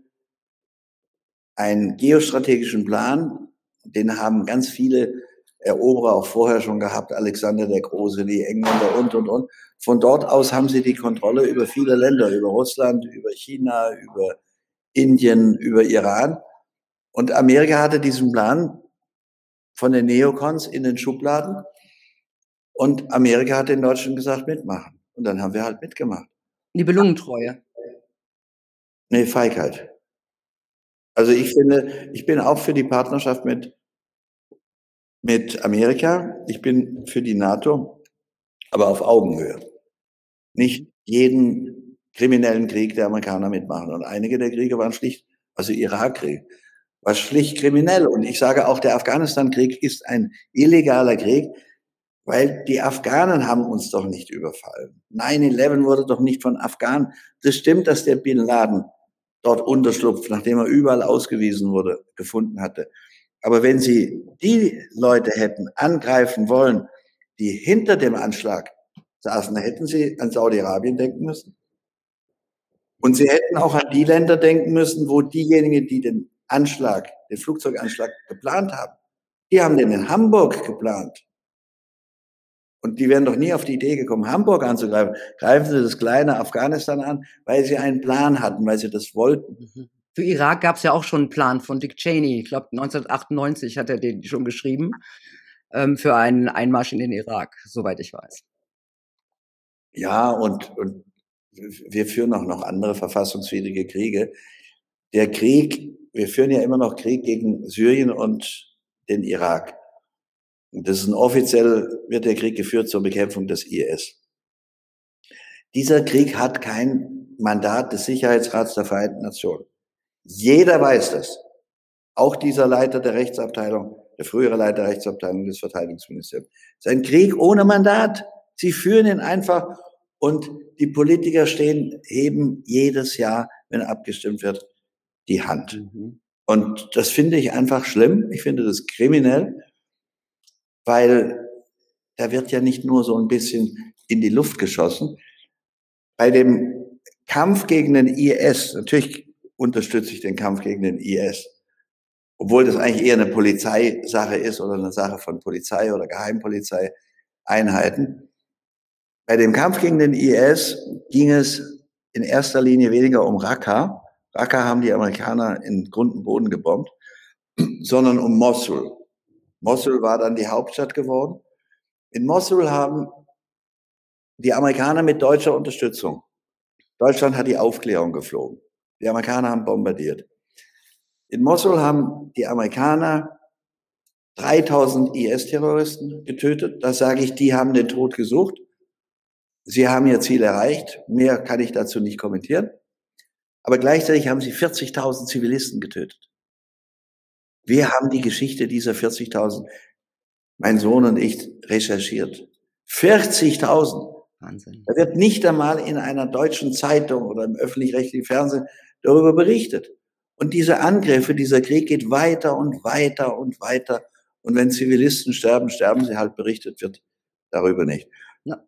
Speaker 2: einen geostrategischen Plan, den haben ganz viele Eroberer auch vorher schon gehabt, Alexander der Große, die Engländer und, und, und. Von dort aus haben sie die Kontrolle über viele Länder, über Russland, über China, über Indien, über Iran. Und Amerika hatte diesen Plan von den Neokons in den Schubladen. Und Amerika hat den Deutschen gesagt, mitmachen. Und dann haben wir halt mitgemacht.
Speaker 1: Nibelungentreue.
Speaker 2: Nee, Feigheit. Also ich finde, ich bin auch für die Partnerschaft mit, mit Amerika. Ich bin für die NATO, aber auf Augenhöhe. Nicht jeden kriminellen Krieg der Amerikaner mitmachen. Und einige der Kriege waren schlicht, also Irakkrieg, war schlicht kriminell. Und ich sage auch, der Afghanistan-Krieg ist ein illegaler Krieg, weil die Afghanen haben uns doch nicht überfallen. 9-11 wurde doch nicht von Afghanen. Das stimmt, dass der Bin Laden dort Unterschlupf, nachdem er überall ausgewiesen wurde, gefunden hatte. Aber wenn Sie die Leute hätten angreifen wollen, die hinter dem Anschlag saßen, hätten Sie an Saudi-Arabien denken müssen. Und Sie hätten auch an die Länder denken müssen, wo diejenigen, die den Anschlag, den Flugzeuganschlag geplant haben, Die haben den in Hamburg geplant. Und die wären doch nie auf die Idee gekommen, Hamburg anzugreifen. Greifen Sie das kleine Afghanistan an, weil sie einen Plan hatten, weil sie das wollten. Mhm.
Speaker 1: Für Irak gab es ja auch schon einen Plan von Dick Cheney. Ich glaube, 1998 hat er den schon geschrieben, ähm, für einen Einmarsch in den Irak, soweit ich weiß.
Speaker 2: Ja, und, und wir führen auch noch andere verfassungswidrige Kriege. Der Krieg, wir führen ja immer noch Krieg gegen Syrien und den Irak. Das ist ein offiziell wird der Krieg geführt zur Bekämpfung des IS. Dieser Krieg hat kein Mandat des Sicherheitsrats der Vereinten Nationen. Jeder weiß das. Auch dieser Leiter der Rechtsabteilung, der frühere Leiter der Rechtsabteilung des Verteidigungsministeriums. Es ist ein Krieg ohne Mandat. Sie führen ihn einfach und die Politiker stehen, heben jedes Jahr, wenn abgestimmt wird, die Hand. Mhm. Und das finde ich einfach schlimm. Ich finde das kriminell weil da wird ja nicht nur so ein bisschen in die Luft geschossen. Bei dem Kampf gegen den IS, natürlich unterstütze ich den Kampf gegen den IS, obwohl das eigentlich eher eine Polizeisache ist oder eine Sache von Polizei oder Geheimpolizeieinheiten. Bei dem Kampf gegen den IS ging es in erster Linie weniger um Raqqa. Raqqa haben die Amerikaner in Grund und Boden gebombt, sondern um Mosul. Mosul war dann die Hauptstadt geworden. In Mosul haben die Amerikaner mit deutscher Unterstützung, Deutschland hat die Aufklärung geflogen. Die Amerikaner haben bombardiert. In Mosul haben die Amerikaner 3000 IS-Terroristen getötet. Das sage ich, die haben den Tod gesucht. Sie haben ihr Ziel erreicht. Mehr kann ich dazu nicht kommentieren. Aber gleichzeitig haben sie 40.000 Zivilisten getötet. Wir haben die Geschichte dieser 40.000, mein Sohn und ich, recherchiert. 40.000. Wahnsinn. Da wird nicht einmal in einer deutschen Zeitung oder im öffentlich-rechtlichen Fernsehen darüber berichtet. Und diese Angriffe, dieser Krieg geht weiter und weiter und weiter. Und wenn Zivilisten sterben, sterben sie halt, berichtet wird darüber nicht.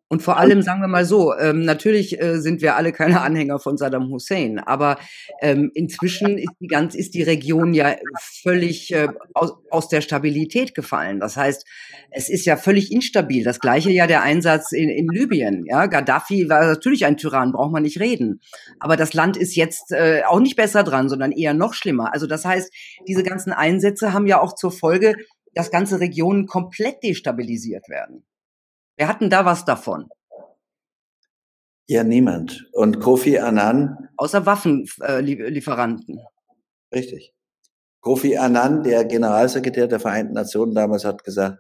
Speaker 1: Und vor allem, sagen wir mal so, ähm, natürlich äh, sind wir alle keine Anhänger von Saddam Hussein, aber ähm, inzwischen ist die, ganz, ist die Region ja völlig äh, aus, aus der Stabilität gefallen. Das heißt, es ist ja völlig instabil. Das gleiche ja der Einsatz in, in Libyen. Ja, Gaddafi war natürlich ein Tyrann, braucht man nicht reden. Aber das Land ist jetzt äh, auch nicht besser dran, sondern eher noch schlimmer. Also das heißt, diese ganzen Einsätze haben ja auch zur Folge, dass ganze Regionen komplett destabilisiert werden. Wer hat denn da was davon?
Speaker 2: Ja, niemand. Und Kofi Annan.
Speaker 1: Außer Waffenlieferanten.
Speaker 2: Äh, Richtig. Kofi Annan, der Generalsekretär der Vereinten Nationen damals, hat gesagt,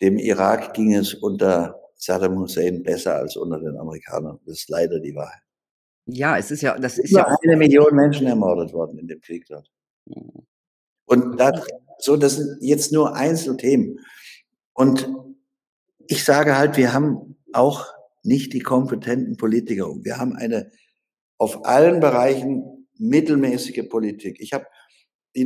Speaker 2: dem Irak ging es unter Saddam Hussein besser als unter den Amerikanern. Das ist leider die Wahrheit.
Speaker 1: Ja, es ist ja, das ist
Speaker 2: Über
Speaker 1: ja
Speaker 2: eine Million Menschen ermordet worden in dem Krieg dort. Mhm. Und das, so, das sind jetzt nur Einzelthemen. Und ich sage halt, wir haben auch nicht die kompetenten Politiker. Wir haben eine auf allen Bereichen mittelmäßige Politik. Ich habe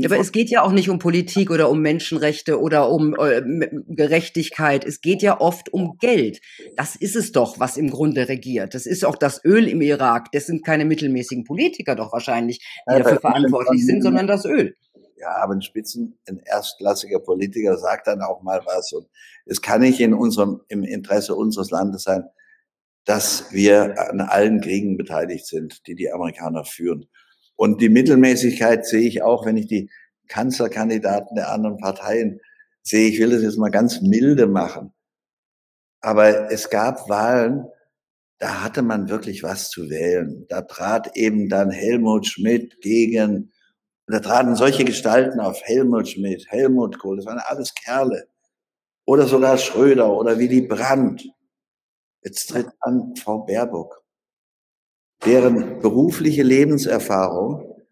Speaker 1: aber es geht ja auch nicht um Politik oder um Menschenrechte oder um äh, Gerechtigkeit. Es geht ja oft um Geld. Das ist es doch, was im Grunde regiert. Das ist auch das Öl im Irak. Das sind keine mittelmäßigen Politiker doch wahrscheinlich, die dafür verantwortlich sind, sondern das Öl
Speaker 2: ja, aber ein Spitzen, ein erstklassiger Politiker sagt dann auch mal was. Und es kann nicht in unserem, im Interesse unseres Landes sein, dass wir an allen Kriegen beteiligt sind, die die Amerikaner führen. Und die Mittelmäßigkeit sehe ich auch, wenn ich die Kanzlerkandidaten der anderen Parteien sehe. Ich will das jetzt mal ganz milde machen. Aber es gab Wahlen, da hatte man wirklich was zu wählen. Da trat eben dann Helmut Schmidt gegen und da traten solche Gestalten auf, Helmut Schmidt, Helmut Kohl, das waren alles Kerle. Oder sogar Schröder oder Willy Brandt. Jetzt tritt an Frau Baerbock, deren berufliche Lebenserfahrung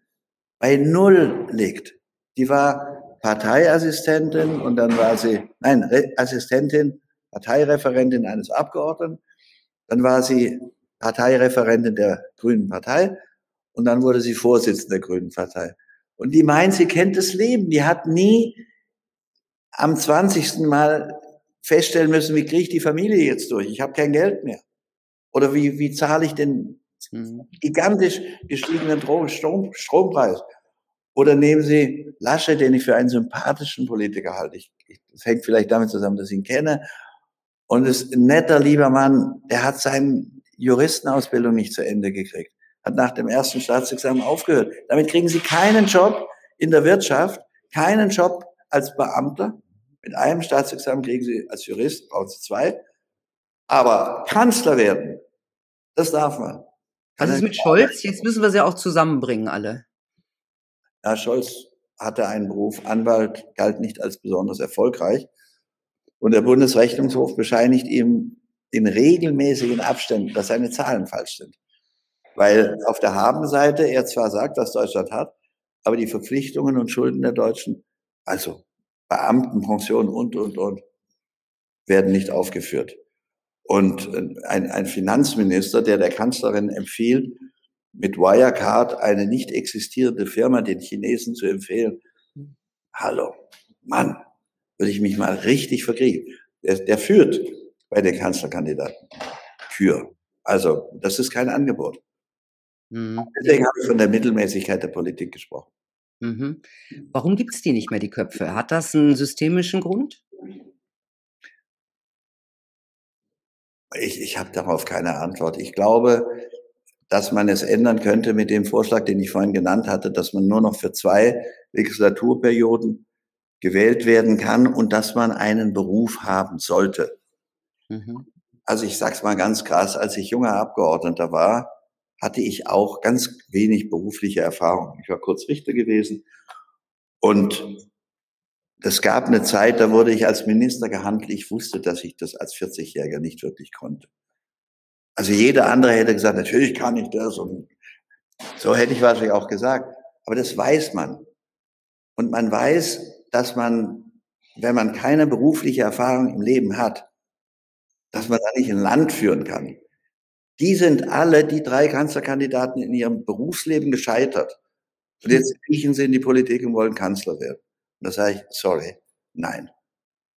Speaker 2: bei Null liegt. Die war Parteiassistentin und dann war sie, nein, Assistentin, Parteireferentin eines Abgeordneten. Dann war sie Parteireferentin der Grünen Partei und dann wurde sie Vorsitzende der Grünen Partei. Und die meint, sie kennt das Leben. Die hat nie am 20. Mal feststellen müssen, wie kriege ich die Familie jetzt durch? Ich habe kein Geld mehr. Oder wie, wie zahle ich den mhm. gigantisch gestiegenen Strom, Strompreis? Oder nehmen Sie Lasche, den ich für einen sympathischen Politiker halte. Ich das hängt vielleicht damit zusammen, dass ich ihn kenne. Und ist ein netter, lieber Mann, der hat seine Juristenausbildung nicht zu Ende gekriegt. Hat nach dem ersten Staatsexamen aufgehört. Damit kriegen Sie keinen Job in der Wirtschaft, keinen Job als Beamter. Mit einem Staatsexamen kriegen Sie als Jurist, brauchen Sie zwei. Aber Kanzler werden, das darf man.
Speaker 1: Was ist mit Scholz? Jetzt müssen wir sie auch zusammenbringen, alle.
Speaker 2: Ja, Scholz hatte einen Beruf, Anwalt, galt nicht als besonders erfolgreich. Und der Bundesrechnungshof bescheinigt ihm in regelmäßigen Abständen, dass seine Zahlen falsch sind. Weil auf der Habenseite er zwar sagt, was Deutschland hat, aber die Verpflichtungen und Schulden der Deutschen, also Beamtenpensionen und, und, und, werden nicht aufgeführt. Und ein, ein Finanzminister, der der Kanzlerin empfiehlt, mit Wirecard eine nicht existierende Firma den Chinesen zu empfehlen. Hallo, Mann, würde ich mich mal richtig verkriegen. Der, der führt bei den Kanzlerkandidaten für. Also, das ist kein Angebot. Mhm. Deswegen habe ich von der Mittelmäßigkeit der Politik gesprochen.
Speaker 1: Mhm. Warum gibt es die nicht mehr, die Köpfe? Hat das einen systemischen Grund?
Speaker 2: Ich, ich habe darauf keine Antwort. Ich glaube, dass man es ändern könnte mit dem Vorschlag, den ich vorhin genannt hatte, dass man nur noch für zwei Legislaturperioden gewählt werden kann und dass man einen Beruf haben sollte. Mhm. Also ich sage es mal ganz krass, als ich junger Abgeordneter war, hatte ich auch ganz wenig berufliche Erfahrung. Ich war kurz Richter gewesen und es gab eine Zeit, da wurde ich als Minister gehandelt. Ich wusste, dass ich das als 40-Jähriger nicht wirklich konnte. Also jeder andere hätte gesagt, natürlich kann ich das und so hätte ich wahrscheinlich auch gesagt. Aber das weiß man. Und man weiß, dass man, wenn man keine berufliche Erfahrung im Leben hat, dass man da nicht ein Land führen kann. Die sind alle, die drei Kanzlerkandidaten in ihrem Berufsleben gescheitert. Und jetzt kriechen sie in die Politik und wollen Kanzler werden. Und da sage ich, sorry, nein.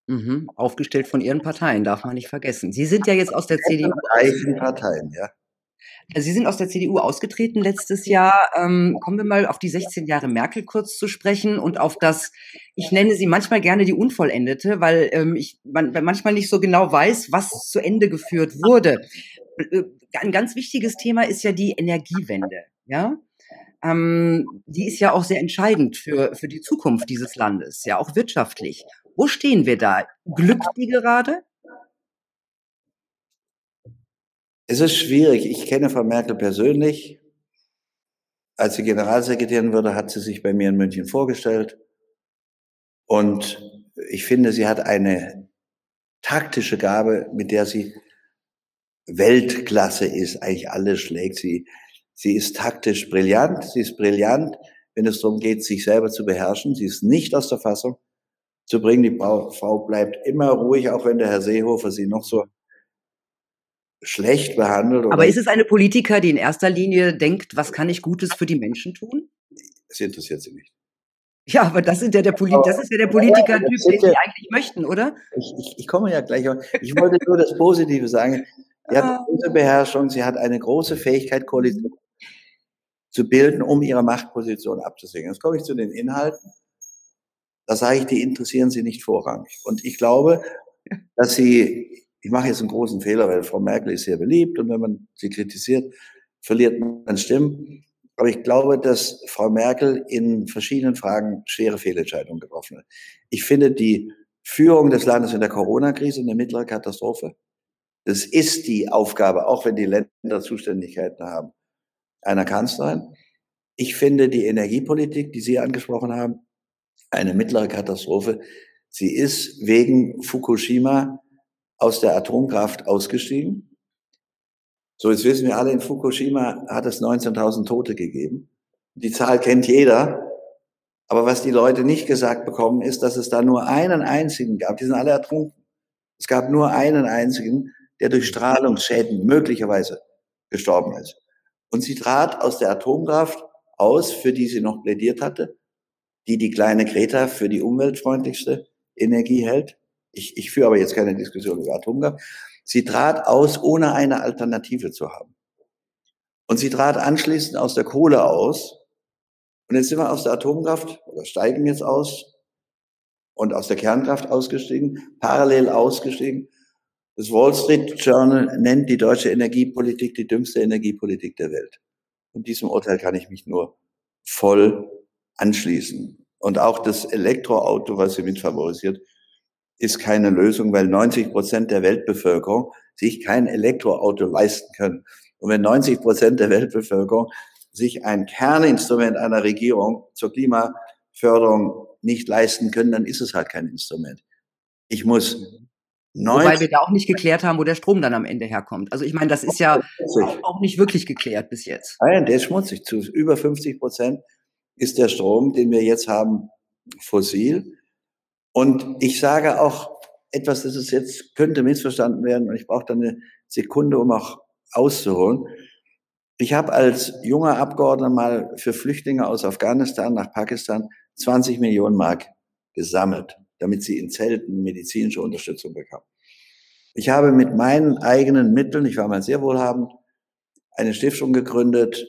Speaker 1: Mhm. Aufgestellt von Ihren Parteien, darf man nicht vergessen. Sie sind ja jetzt aus der CDU.
Speaker 2: Reichen Parteien, ja.
Speaker 1: Also Sie sind aus der CDU ausgetreten letztes Jahr. Ähm, kommen wir mal auf die 16 Jahre Merkel kurz zu sprechen und auf das, ich nenne sie manchmal gerne die Unvollendete, weil ähm, ich man, manchmal nicht so genau weiß, was zu Ende geführt wurde. Äh, ein ganz wichtiges Thema ist ja die Energiewende. Ja, ähm, die ist ja auch sehr entscheidend für, für die Zukunft dieses Landes, ja auch wirtschaftlich. Wo stehen wir da? Glückt die gerade?
Speaker 2: Es ist schwierig. Ich kenne Frau Merkel persönlich. Als sie Generalsekretärin wurde, hat sie sich bei mir in München vorgestellt. Und ich finde, sie hat eine taktische Gabe, mit der sie Weltklasse ist. Eigentlich alles schlägt sie. Sie ist taktisch brillant. Sie ist brillant, wenn es darum geht, sich selber zu beherrschen. Sie ist nicht aus der Fassung zu bringen. Die Frau bleibt immer ruhig, auch wenn der Herr Seehofer sie noch so schlecht behandelt.
Speaker 1: Aber ist es eine Politiker, die in erster Linie denkt, was kann ich Gutes für die Menschen tun?
Speaker 2: Das interessiert sie nicht.
Speaker 1: Ja, aber das, sind ja der Polit das ist ja der Politiker-Typ, den Sie eigentlich möchten, oder?
Speaker 2: Ich, ich, ich komme ja gleich. Ich wollte nur das Positive sagen. Sie hat eine große Beherrschung, sie hat eine große Fähigkeit, Koalition zu bilden, um ihre Machtposition abzusichern. Jetzt komme ich zu den Inhalten. Da sage ich, die interessieren sie nicht vorrangig. Und ich glaube, dass sie, ich mache jetzt einen großen Fehler, weil Frau Merkel ist sehr beliebt und wenn man sie kritisiert, verliert man Stimmen. Aber ich glaube, dass Frau Merkel in verschiedenen Fragen schwere Fehlentscheidungen getroffen hat. Ich finde die Führung des Landes in der Corona-Krise eine mittlere Katastrophe. Das ist die Aufgabe, auch wenn die Länder Zuständigkeiten haben, einer Kanzlerin. Ich finde die Energiepolitik, die Sie angesprochen haben, eine mittlere Katastrophe. Sie ist wegen Fukushima aus der Atomkraft ausgestiegen. So, jetzt wissen wir alle, in Fukushima hat es 19.000 Tote gegeben. Die Zahl kennt jeder. Aber was die Leute nicht gesagt bekommen, ist, dass es da nur einen einzigen gab. Die sind alle ertrunken. Es gab nur einen einzigen, der durch Strahlungsschäden möglicherweise gestorben ist. Und sie trat aus der Atomkraft aus, für die sie noch plädiert hatte, die die kleine Greta für die umweltfreundlichste Energie hält. Ich, ich führe aber jetzt keine Diskussion über Atomkraft. Sie trat aus, ohne eine Alternative zu haben. Und sie trat anschließend aus der Kohle aus. Und jetzt sind wir aus der Atomkraft oder steigen jetzt aus. und aus der Kernkraft ausgestiegen, parallel ausgestiegen. Das Wall Street Journal nennt die deutsche Energiepolitik die dümmste Energiepolitik der Welt. Und diesem Urteil kann ich mich nur voll anschließen. Und auch das Elektroauto, was sie mit favorisiert, ist keine Lösung, weil 90 Prozent der Weltbevölkerung sich kein Elektroauto leisten können. Und wenn 90 Prozent der Weltbevölkerung sich ein Kerninstrument einer Regierung zur Klimaförderung nicht leisten können, dann ist es halt kein Instrument. Ich muss
Speaker 1: Wobei wir da auch nicht geklärt haben, wo der Strom dann am Ende herkommt. Also ich meine, das ist ja auch nicht wirklich geklärt bis jetzt.
Speaker 2: Nein, der ist schmutzig. Zu über 50 Prozent ist der Strom, den wir jetzt haben, fossil. Und ich sage auch etwas, das ist jetzt, könnte missverstanden werden und ich brauche dann eine Sekunde, um auch auszuholen. Ich habe als junger Abgeordneter mal für Flüchtlinge aus Afghanistan nach Pakistan 20 Millionen Mark gesammelt damit sie in Zelten medizinische Unterstützung bekamen. Ich habe mit meinen eigenen Mitteln, ich war mal sehr wohlhabend, eine Stiftung gegründet.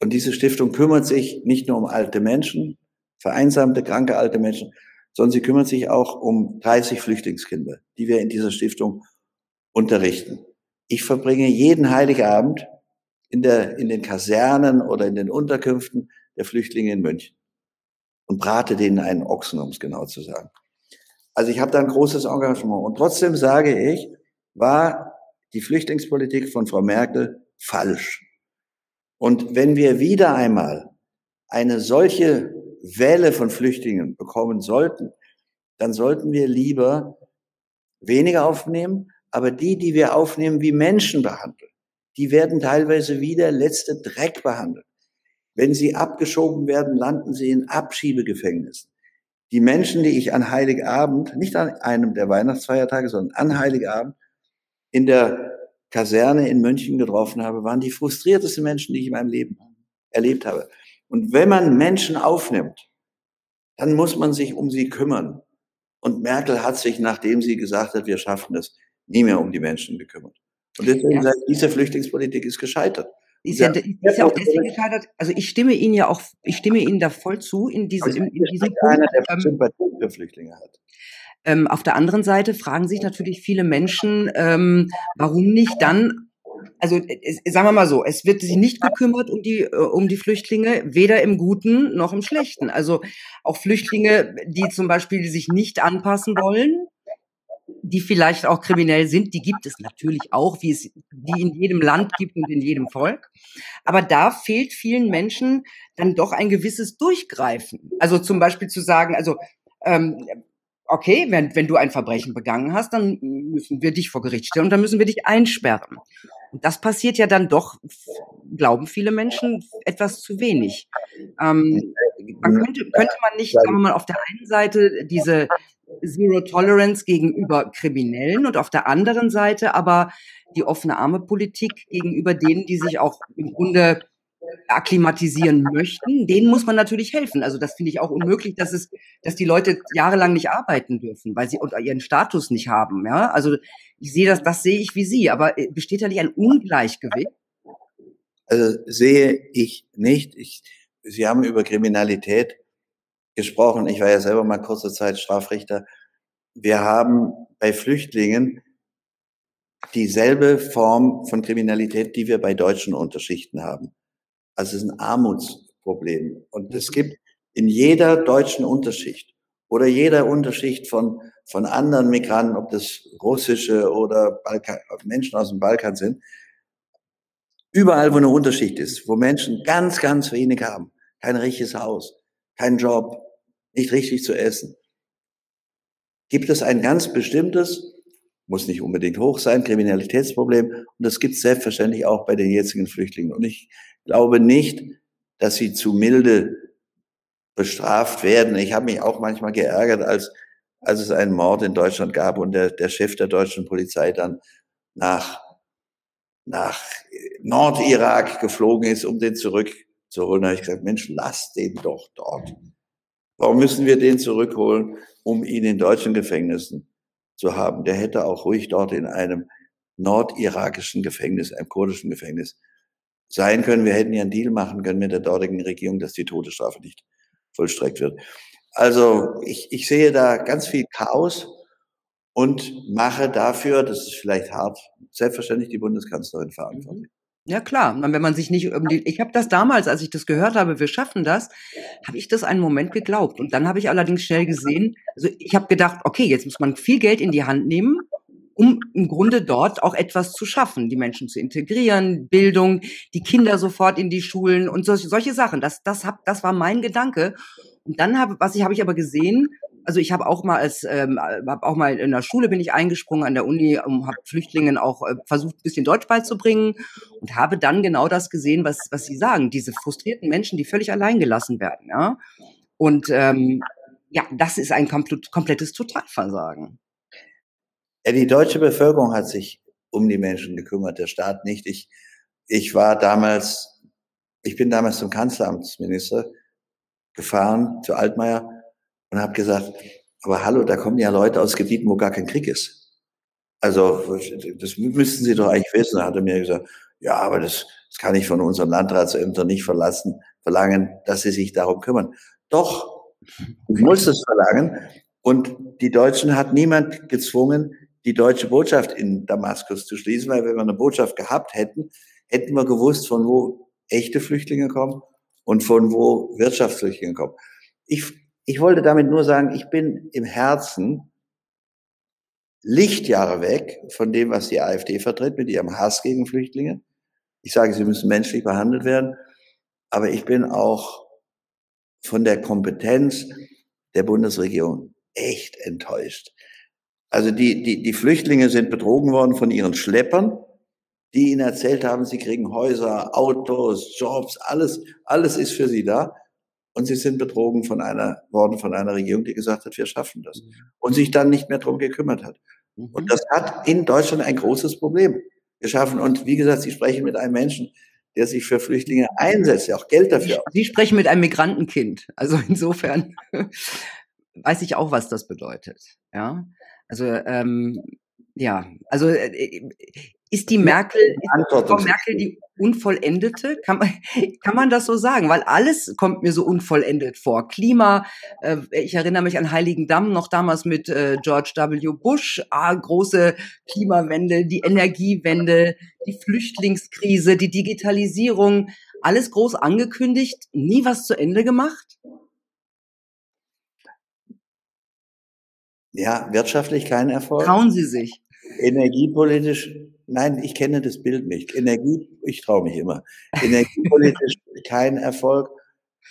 Speaker 2: Und diese Stiftung kümmert sich nicht nur um alte Menschen, vereinsamte, kranke alte Menschen, sondern sie kümmert sich auch um 30 Flüchtlingskinder, die wir in dieser Stiftung unterrichten. Ich verbringe jeden Heiligabend in, der, in den Kasernen oder in den Unterkünften der Flüchtlinge in München und brate denen einen Ochsen, um es genau zu sagen. Also ich habe da ein großes Engagement. Und trotzdem sage ich, war die Flüchtlingspolitik von Frau Merkel falsch. Und wenn wir wieder einmal eine solche Welle von Flüchtlingen bekommen sollten, dann sollten wir lieber weniger aufnehmen, aber die, die wir aufnehmen, wie Menschen behandeln. Die werden teilweise wie der letzte Dreck behandelt. Wenn sie abgeschoben werden, landen sie in Abschiebegefängnissen die Menschen, die ich an Heiligabend, nicht an einem der Weihnachtsfeiertage, sondern an Heiligabend in der Kaserne in München getroffen habe, waren die frustriertesten Menschen, die ich in meinem Leben erlebt habe. Und wenn man Menschen aufnimmt, dann muss man sich um sie kümmern. Und Merkel hat sich, nachdem sie gesagt hat, wir schaffen es, nie mehr um die Menschen gekümmert. Und deswegen ja. sagt, diese Flüchtlingspolitik ist gescheitert.
Speaker 1: Ist ja, ist ja auch deswegen gescheitert. Also ich stimme Ihnen ja auch, ich stimme Ihnen da voll zu in, diese, also in, in diesem Punkt. Einer, der ähm, Sympathie für Flüchtlinge hat. Ähm, auf der anderen Seite fragen sich natürlich viele Menschen, ähm, warum nicht dann also sagen wir mal so, es wird sich nicht gekümmert um die äh, um die Flüchtlinge, weder im Guten noch im Schlechten. Also auch Flüchtlinge, die zum Beispiel sich nicht anpassen wollen, die vielleicht auch kriminell sind, die gibt es natürlich auch, wie es die in jedem Land gibt und in jedem Volk. Aber da fehlt vielen Menschen dann doch ein gewisses Durchgreifen. Also zum Beispiel zu sagen, also ähm, okay, wenn, wenn du ein Verbrechen begangen hast, dann müssen wir dich vor Gericht stellen und dann müssen wir dich einsperren. Und das passiert ja dann doch, glauben viele Menschen, etwas zu wenig. Ähm, man könnte, könnte man nicht, sagen wir mal, auf der einen Seite diese Zero Tolerance gegenüber Kriminellen und auf der anderen Seite aber die offene Arme-Politik gegenüber denen, die sich auch im Grunde akklimatisieren möchten, denen muss man natürlich helfen. Also das finde ich auch unmöglich, dass es, dass die Leute jahrelang nicht arbeiten dürfen, weil sie ihren Status nicht haben. Ja, also ich sehe das, das sehe ich wie Sie, aber äh, besteht da nicht ein Ungleichgewicht?
Speaker 2: Also sehe ich nicht. Ich, Sie haben über Kriminalität gesprochen. Ich war ja selber mal kurze Zeit Strafrichter. Wir haben bei Flüchtlingen dieselbe Form von Kriminalität, die wir bei deutschen Unterschichten haben. Also es ist ein Armutsproblem. Und es gibt in jeder deutschen Unterschicht oder jeder Unterschicht von, von anderen Migranten, ob das russische oder Balkan, Menschen aus dem Balkan sind, überall, wo eine Unterschicht ist, wo Menschen ganz, ganz wenig haben, kein richtiges Haus, keinen Job, nicht richtig zu essen. Gibt es ein ganz bestimmtes, muss nicht unbedingt hoch sein, Kriminalitätsproblem. Und das gibt es selbstverständlich auch bei den jetzigen Flüchtlingen. Und ich glaube nicht, dass sie zu milde bestraft werden. Ich habe mich auch manchmal geärgert, als, als es einen Mord in Deutschland gab und der, der Chef der deutschen Polizei dann nach, nach Nordirak geflogen ist, um den zurückzuholen. Da habe ich gesagt, Mensch, lass den doch dort. Warum müssen wir den zurückholen, um ihn in deutschen Gefängnissen zu haben? Der hätte auch ruhig dort in einem nordirakischen Gefängnis, einem kurdischen Gefängnis sein können. Wir hätten ja einen Deal machen können mit der dortigen Regierung, dass die Todesstrafe nicht vollstreckt wird. Also ich, ich sehe da ganz viel Chaos und mache dafür, das ist vielleicht hart, selbstverständlich die Bundeskanzlerin verantwortlich. Mhm.
Speaker 1: Ja klar, wenn man sich nicht die, ich habe das damals, als ich das gehört habe, wir schaffen das, habe ich das einen Moment geglaubt und dann habe ich allerdings schnell gesehen, also ich habe gedacht, okay, jetzt muss man viel Geld in die Hand nehmen, um im Grunde dort auch etwas zu schaffen, die Menschen zu integrieren, Bildung, die Kinder sofort in die Schulen und solche, solche Sachen. Das, das, hab, das war mein Gedanke. Und dann habe, was ich habe ich aber gesehen, also ich habe auch mal als ähm, hab auch mal in der Schule bin ich eingesprungen an der Uni und habe Flüchtlingen auch äh, versucht ein bisschen Deutsch beizubringen und habe dann genau das gesehen was was sie sagen diese frustrierten Menschen die völlig allein gelassen werden ja. Und ähm, ja das ist ein komplettes Totalversagen.
Speaker 2: Ja, die deutsche Bevölkerung hat sich um die Menschen gekümmert der Staat nicht. Ich ich war damals ich bin damals zum Kanzleramtsminister gefahren zu Altmaier und habe gesagt, aber hallo, da kommen ja Leute aus Gebieten, wo gar kein Krieg ist. Also das müssten Sie doch eigentlich wissen. Da hat er mir gesagt, ja, aber das, das kann ich von unseren Landratsämtern nicht verlassen, verlangen, dass sie sich darum kümmern. Doch, ich muss es verlangen. Und die Deutschen hat niemand gezwungen, die deutsche Botschaft in Damaskus zu schließen, weil wenn wir eine Botschaft gehabt hätten, hätten wir gewusst, von wo echte Flüchtlinge kommen und von wo Wirtschaftsflüchtlinge kommen. Ich ich wollte damit nur sagen, ich bin im Herzen Lichtjahre weg von dem, was die AfD vertritt mit ihrem Hass gegen Flüchtlinge. Ich sage, sie müssen menschlich behandelt werden, aber ich bin auch von der Kompetenz der Bundesregierung echt enttäuscht. Also die, die, die Flüchtlinge sind betrogen worden von ihren Schleppern, die ihnen erzählt haben, sie kriegen Häuser, Autos, Jobs, alles, alles ist für sie da und sie sind betrogen von einer, worden von einer Regierung, die gesagt hat, wir schaffen das. Mhm. Und sich dann nicht mehr drum gekümmert hat. Mhm. Und das hat in Deutschland ein großes Problem geschaffen. Und wie gesagt, Sie sprechen mit einem Menschen, der sich für Flüchtlinge einsetzt, der auch Geld dafür.
Speaker 1: Sie, Sie sprechen mit einem Migrantenkind. Also insofern [LAUGHS] weiß ich auch, was das bedeutet. Ja, also ähm, ja, also äh, ist die Merkel, ist Frau Merkel die unvollendete? Kann man, [LAUGHS] kann man das so sagen? Weil alles kommt mir so unvollendet vor. Klima, äh, ich erinnere mich an Heiligen Damm noch damals mit äh, George W. Bush, ah, große Klimawende, die Energiewende, die Flüchtlingskrise, die Digitalisierung, alles groß angekündigt, nie was zu Ende gemacht?
Speaker 2: Ja, wirtschaftlich kein Erfolg.
Speaker 1: Trauen Sie sich.
Speaker 2: Energiepolitisch Nein, ich kenne das Bild nicht. Energie, ich traue mich immer. Energiepolitisch [LAUGHS] kein Erfolg.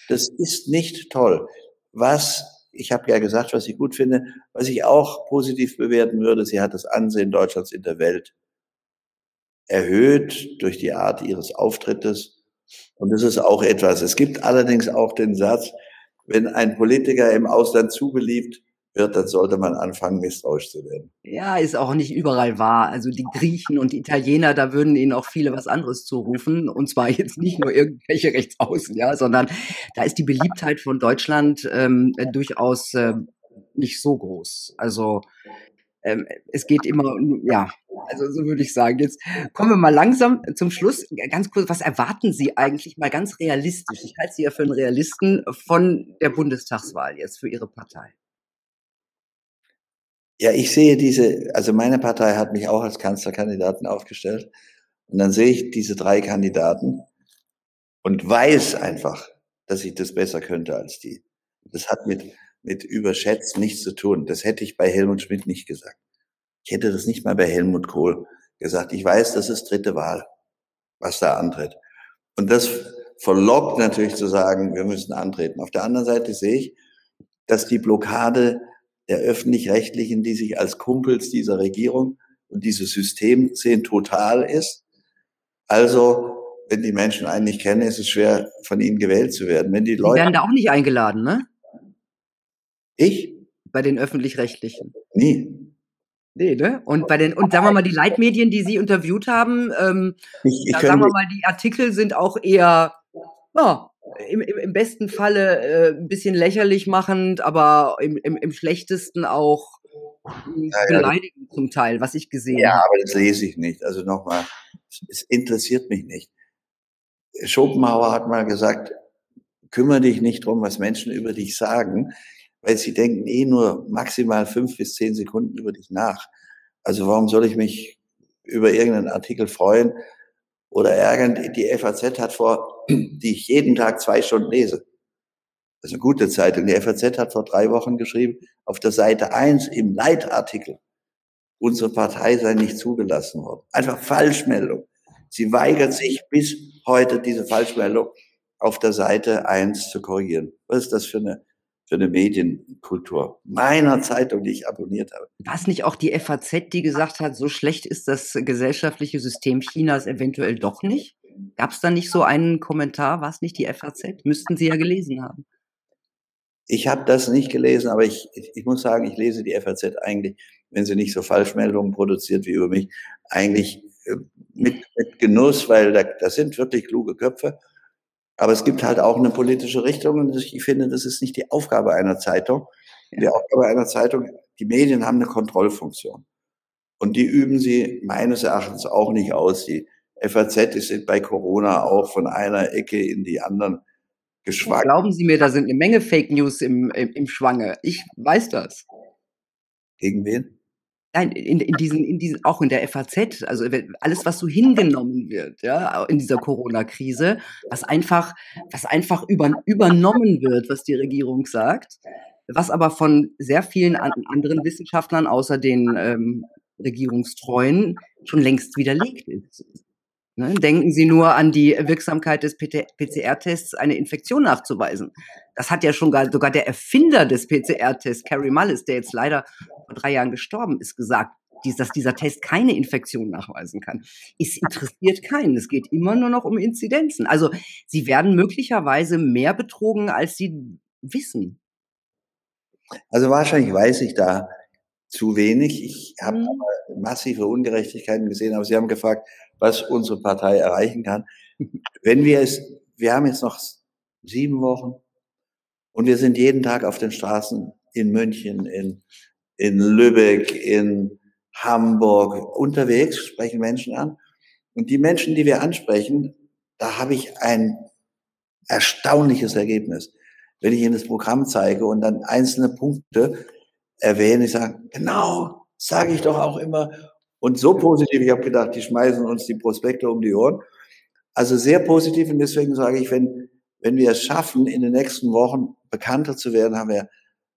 Speaker 2: Das ist nicht toll. Was, ich habe ja gesagt, was ich gut finde, was ich auch positiv bewerten würde, sie hat das Ansehen Deutschlands in der Welt erhöht durch die Art ihres Auftrittes. Und das ist auch etwas. Es gibt allerdings auch den Satz, wenn ein Politiker im Ausland zu beliebt wird, dann sollte man anfangen, misstrauisch zu werden.
Speaker 1: Ja, ist auch nicht überall wahr. Also die Griechen und die Italiener, da würden ihnen auch viele was anderes zurufen. Und zwar jetzt nicht nur irgendwelche Rechtsaußen, ja, sondern da ist die Beliebtheit von Deutschland ähm, durchaus äh, nicht so groß. Also ähm, es geht immer, ja, also so würde ich sagen. Jetzt kommen wir mal langsam zum Schluss. Ganz kurz, was erwarten Sie eigentlich mal ganz realistisch? Ich halte Sie ja für einen Realisten von der Bundestagswahl jetzt für Ihre Partei.
Speaker 2: Ja, ich sehe diese, also meine Partei hat mich auch als Kanzlerkandidaten aufgestellt. Und dann sehe ich diese drei Kandidaten und weiß einfach, dass ich das besser könnte als die. Das hat mit, mit überschätzt nichts zu tun. Das hätte ich bei Helmut Schmidt nicht gesagt. Ich hätte das nicht mal bei Helmut Kohl gesagt. Ich weiß, das ist dritte Wahl, was da antritt. Und das verlockt natürlich zu sagen, wir müssen antreten. Auf der anderen Seite sehe ich, dass die Blockade der öffentlich-rechtlichen, die sich als Kumpels dieser Regierung und dieses System sehen, total ist. Also, wenn die Menschen einen nicht kennen, ist es schwer, von ihnen gewählt zu werden. Wenn die Leute.
Speaker 1: Die werden da auch nicht eingeladen, ne?
Speaker 2: Ich?
Speaker 1: Bei den öffentlich-rechtlichen.
Speaker 2: Nie.
Speaker 1: Nee, ne? Und bei den, und sagen wir mal, die Leitmedien, die Sie interviewt haben, ähm, ich, ich sagen wir mal, die Artikel sind auch eher, ja, im, im, im besten Falle äh, ein bisschen lächerlich machend, aber im, im, im schlechtesten auch ja, beleidigend ja, zum Teil, was ich gesehen
Speaker 2: ja, habe. Ja, aber das lese ich nicht. Also nochmal, es interessiert mich nicht. Schopenhauer hat mal gesagt, kümmere dich nicht drum, was Menschen über dich sagen. weil sie denken eh nur maximal fünf bis zehn Sekunden über dich nach. Also warum soll ich mich über irgendeinen Artikel freuen oder ärgern? Die FAZ hat vor, die ich jeden Tag zwei Stunden lese. Das ist eine gute Zeitung. Die FAZ hat vor drei Wochen geschrieben, auf der Seite eins im Leitartikel, unsere Partei sei nicht zugelassen worden. Einfach Falschmeldung. Sie weigert sich bis heute, diese Falschmeldung auf der Seite eins zu korrigieren. Was ist das für eine für eine Medienkultur meiner Zeitung, die ich abonniert habe.
Speaker 1: War es nicht auch die FAZ, die gesagt hat, so schlecht ist das gesellschaftliche System Chinas eventuell doch nicht? Gab es da nicht so einen Kommentar? War es nicht die FAZ? Müssten Sie ja gelesen haben.
Speaker 2: Ich habe das nicht gelesen, aber ich, ich, muss sagen, ich lese die FAZ eigentlich, wenn sie nicht so Falschmeldungen produziert wie über mich, eigentlich äh, mit, mit Genuss, weil da, das sind wirklich kluge Köpfe. Aber es gibt halt auch eine politische Richtung und ich finde, das ist nicht die Aufgabe einer Zeitung. Die Aufgabe einer Zeitung, die Medien haben eine Kontrollfunktion. Und die üben sie meines Erachtens auch nicht aus. Die FAZ ist bei Corona auch von einer Ecke in die anderen geschwankt.
Speaker 1: Glauben Sie mir, da sind eine Menge Fake News im, im, im Schwange. Ich weiß das.
Speaker 2: Gegen wen?
Speaker 1: Nein, in, in diesen, in diesen, auch in der FAZ, also alles, was so hingenommen wird, ja, in dieser Corona-Krise, was einfach, was einfach über, übernommen wird, was die Regierung sagt, was aber von sehr vielen anderen Wissenschaftlern außer den ähm, Regierungstreuen schon längst widerlegt ist. Ne? Denken Sie nur an die Wirksamkeit des PCR-Tests, eine Infektion nachzuweisen. Das hat ja schon gar, sogar der Erfinder des PCR-Tests, Carrie Mullis, der jetzt leider vor drei Jahren gestorben ist, gesagt, dass dieser Test keine Infektion nachweisen kann. Es interessiert keinen. Es geht immer nur noch um Inzidenzen. Also Sie werden möglicherweise mehr betrogen, als Sie wissen.
Speaker 2: Also wahrscheinlich weiß ich da zu wenig. Ich habe mhm. massive Ungerechtigkeiten gesehen, aber Sie haben gefragt, was unsere Partei erreichen kann. [LAUGHS] Wenn wir es, wir haben jetzt noch sieben Wochen und wir sind jeden Tag auf den Straßen in München, in, in Lübeck, in Hamburg unterwegs, sprechen Menschen an. Und die Menschen, die wir ansprechen, da habe ich ein erstaunliches Ergebnis. Wenn ich Ihnen das Programm zeige und dann einzelne Punkte erwähne, ich sage, genau, sage ich doch auch immer. Und so positiv, ich habe gedacht, die schmeißen uns die Prospekte um die Ohren. Also sehr positiv und deswegen sage ich, wenn, wenn wir es schaffen, in den nächsten Wochen bekannter zu werden, haben wir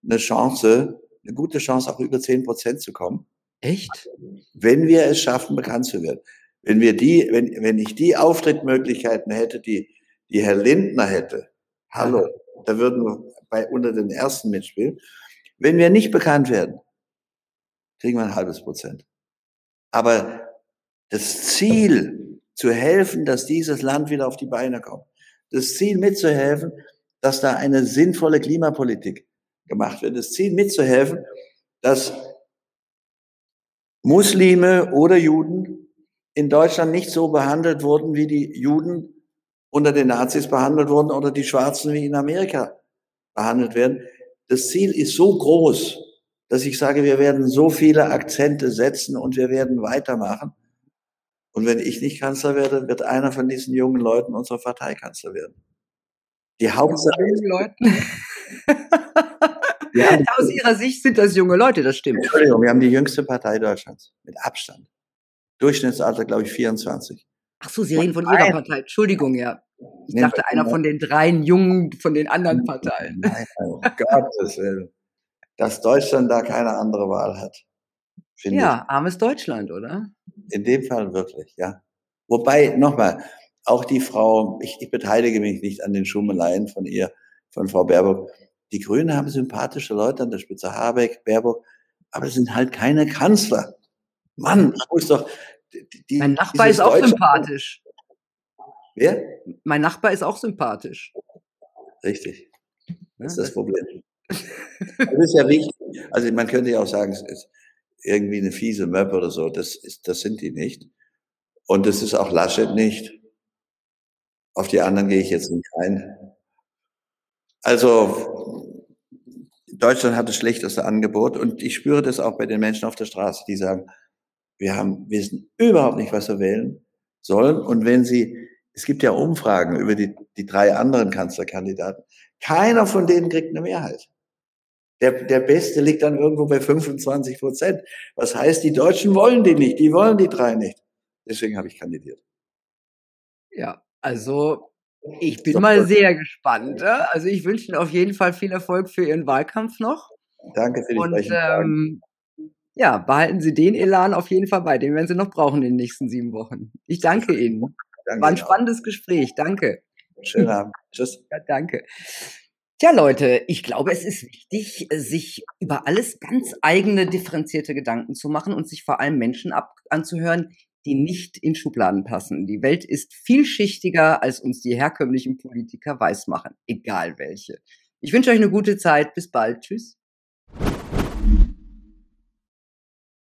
Speaker 2: eine Chance, eine gute Chance, auch über zehn Prozent zu kommen.
Speaker 1: Echt?
Speaker 2: Wenn wir es schaffen, bekannt zu werden. Wenn wir die, wenn, wenn ich die Auftrittmöglichkeiten hätte, die, die Herr Lindner hätte, hallo, da würden wir bei, unter den ersten mitspielen. Wenn wir nicht bekannt werden, kriegen wir ein halbes Prozent. Aber das Ziel, zu helfen, dass dieses Land wieder auf die Beine kommt, das Ziel mitzuhelfen, dass da eine sinnvolle Klimapolitik gemacht wird, das Ziel mitzuhelfen, dass Muslime oder Juden in Deutschland nicht so behandelt wurden, wie die Juden unter den Nazis behandelt wurden oder die Schwarzen wie in Amerika behandelt werden. Das Ziel ist so groß, dass ich sage, wir werden so viele Akzente setzen und wir werden weitermachen. Und wenn ich nicht Kanzler werde, wird einer von diesen jungen Leuten unserer Partei Kanzler werden. Die Hauptsache
Speaker 1: ist, Leuten. ja, [LAUGHS] Aus Ihrer Sicht sind das junge Leute, das stimmt.
Speaker 2: Entschuldigung, wir haben die jüngste Partei Deutschlands mit Abstand. Durchschnittsalter, glaube ich, 24.
Speaker 1: Ach so, Sie reden von Ihrer Partei. Entschuldigung, ja. Ich dachte, einer von den dreien Jungen von den anderen Parteien. Nein,
Speaker 2: oh Gottes Willen dass Deutschland da keine andere Wahl hat.
Speaker 1: Ja, ich. armes Deutschland, oder?
Speaker 2: In dem Fall wirklich, ja. Wobei, nochmal, auch die Frau, ich, ich beteilige mich nicht an den Schummeleien von ihr, von Frau Baerbock. Die Grünen haben sympathische Leute an der Spitze, Habeck, Baerbock, aber es sind halt keine Kanzler. Mann, ich muss doch.
Speaker 1: Die, mein Nachbar ist auch sympathisch.
Speaker 2: Wer?
Speaker 1: Mein Nachbar ist auch sympathisch.
Speaker 2: Richtig. Das ist das Problem. Das ist ja wichtig. Also man könnte ja auch sagen, es ist irgendwie eine fiese Möppe oder so. Das, ist, das sind die nicht. Und das ist auch Laschet nicht. Auf die anderen gehe ich jetzt nicht ein. Also Deutschland hat das schlechteste Angebot und ich spüre das auch bei den Menschen auf der Straße, die sagen, wir haben, wissen überhaupt nicht, was wir wählen sollen. Und wenn sie, es gibt ja Umfragen über die, die drei anderen Kanzlerkandidaten, keiner von denen kriegt eine Mehrheit. Der, der Beste liegt dann irgendwo bei 25 Prozent. Was heißt, die Deutschen wollen die nicht, die wollen die drei nicht. Deswegen habe ich kandidiert.
Speaker 1: Ja, also ich bin mal sehr gespannt. Also ich wünsche Ihnen auf jeden Fall viel Erfolg für Ihren Wahlkampf noch.
Speaker 2: Danke für die
Speaker 1: Und ähm, ja, behalten Sie den Elan auf jeden Fall bei. Den werden Sie noch brauchen in den nächsten sieben Wochen. Ich danke Ihnen. Danke War ein spannendes. Gespräch. Danke.
Speaker 2: Schönen Abend. Tschüss. [LAUGHS]
Speaker 1: Ja, danke. Tja, Leute, ich glaube, es ist wichtig, sich über alles ganz eigene, differenzierte Gedanken zu machen und sich vor allem Menschen ab anzuhören, die nicht in Schubladen passen. Die Welt ist vielschichtiger, als uns die herkömmlichen Politiker weismachen, egal welche. Ich wünsche euch eine gute Zeit. Bis bald. Tschüss.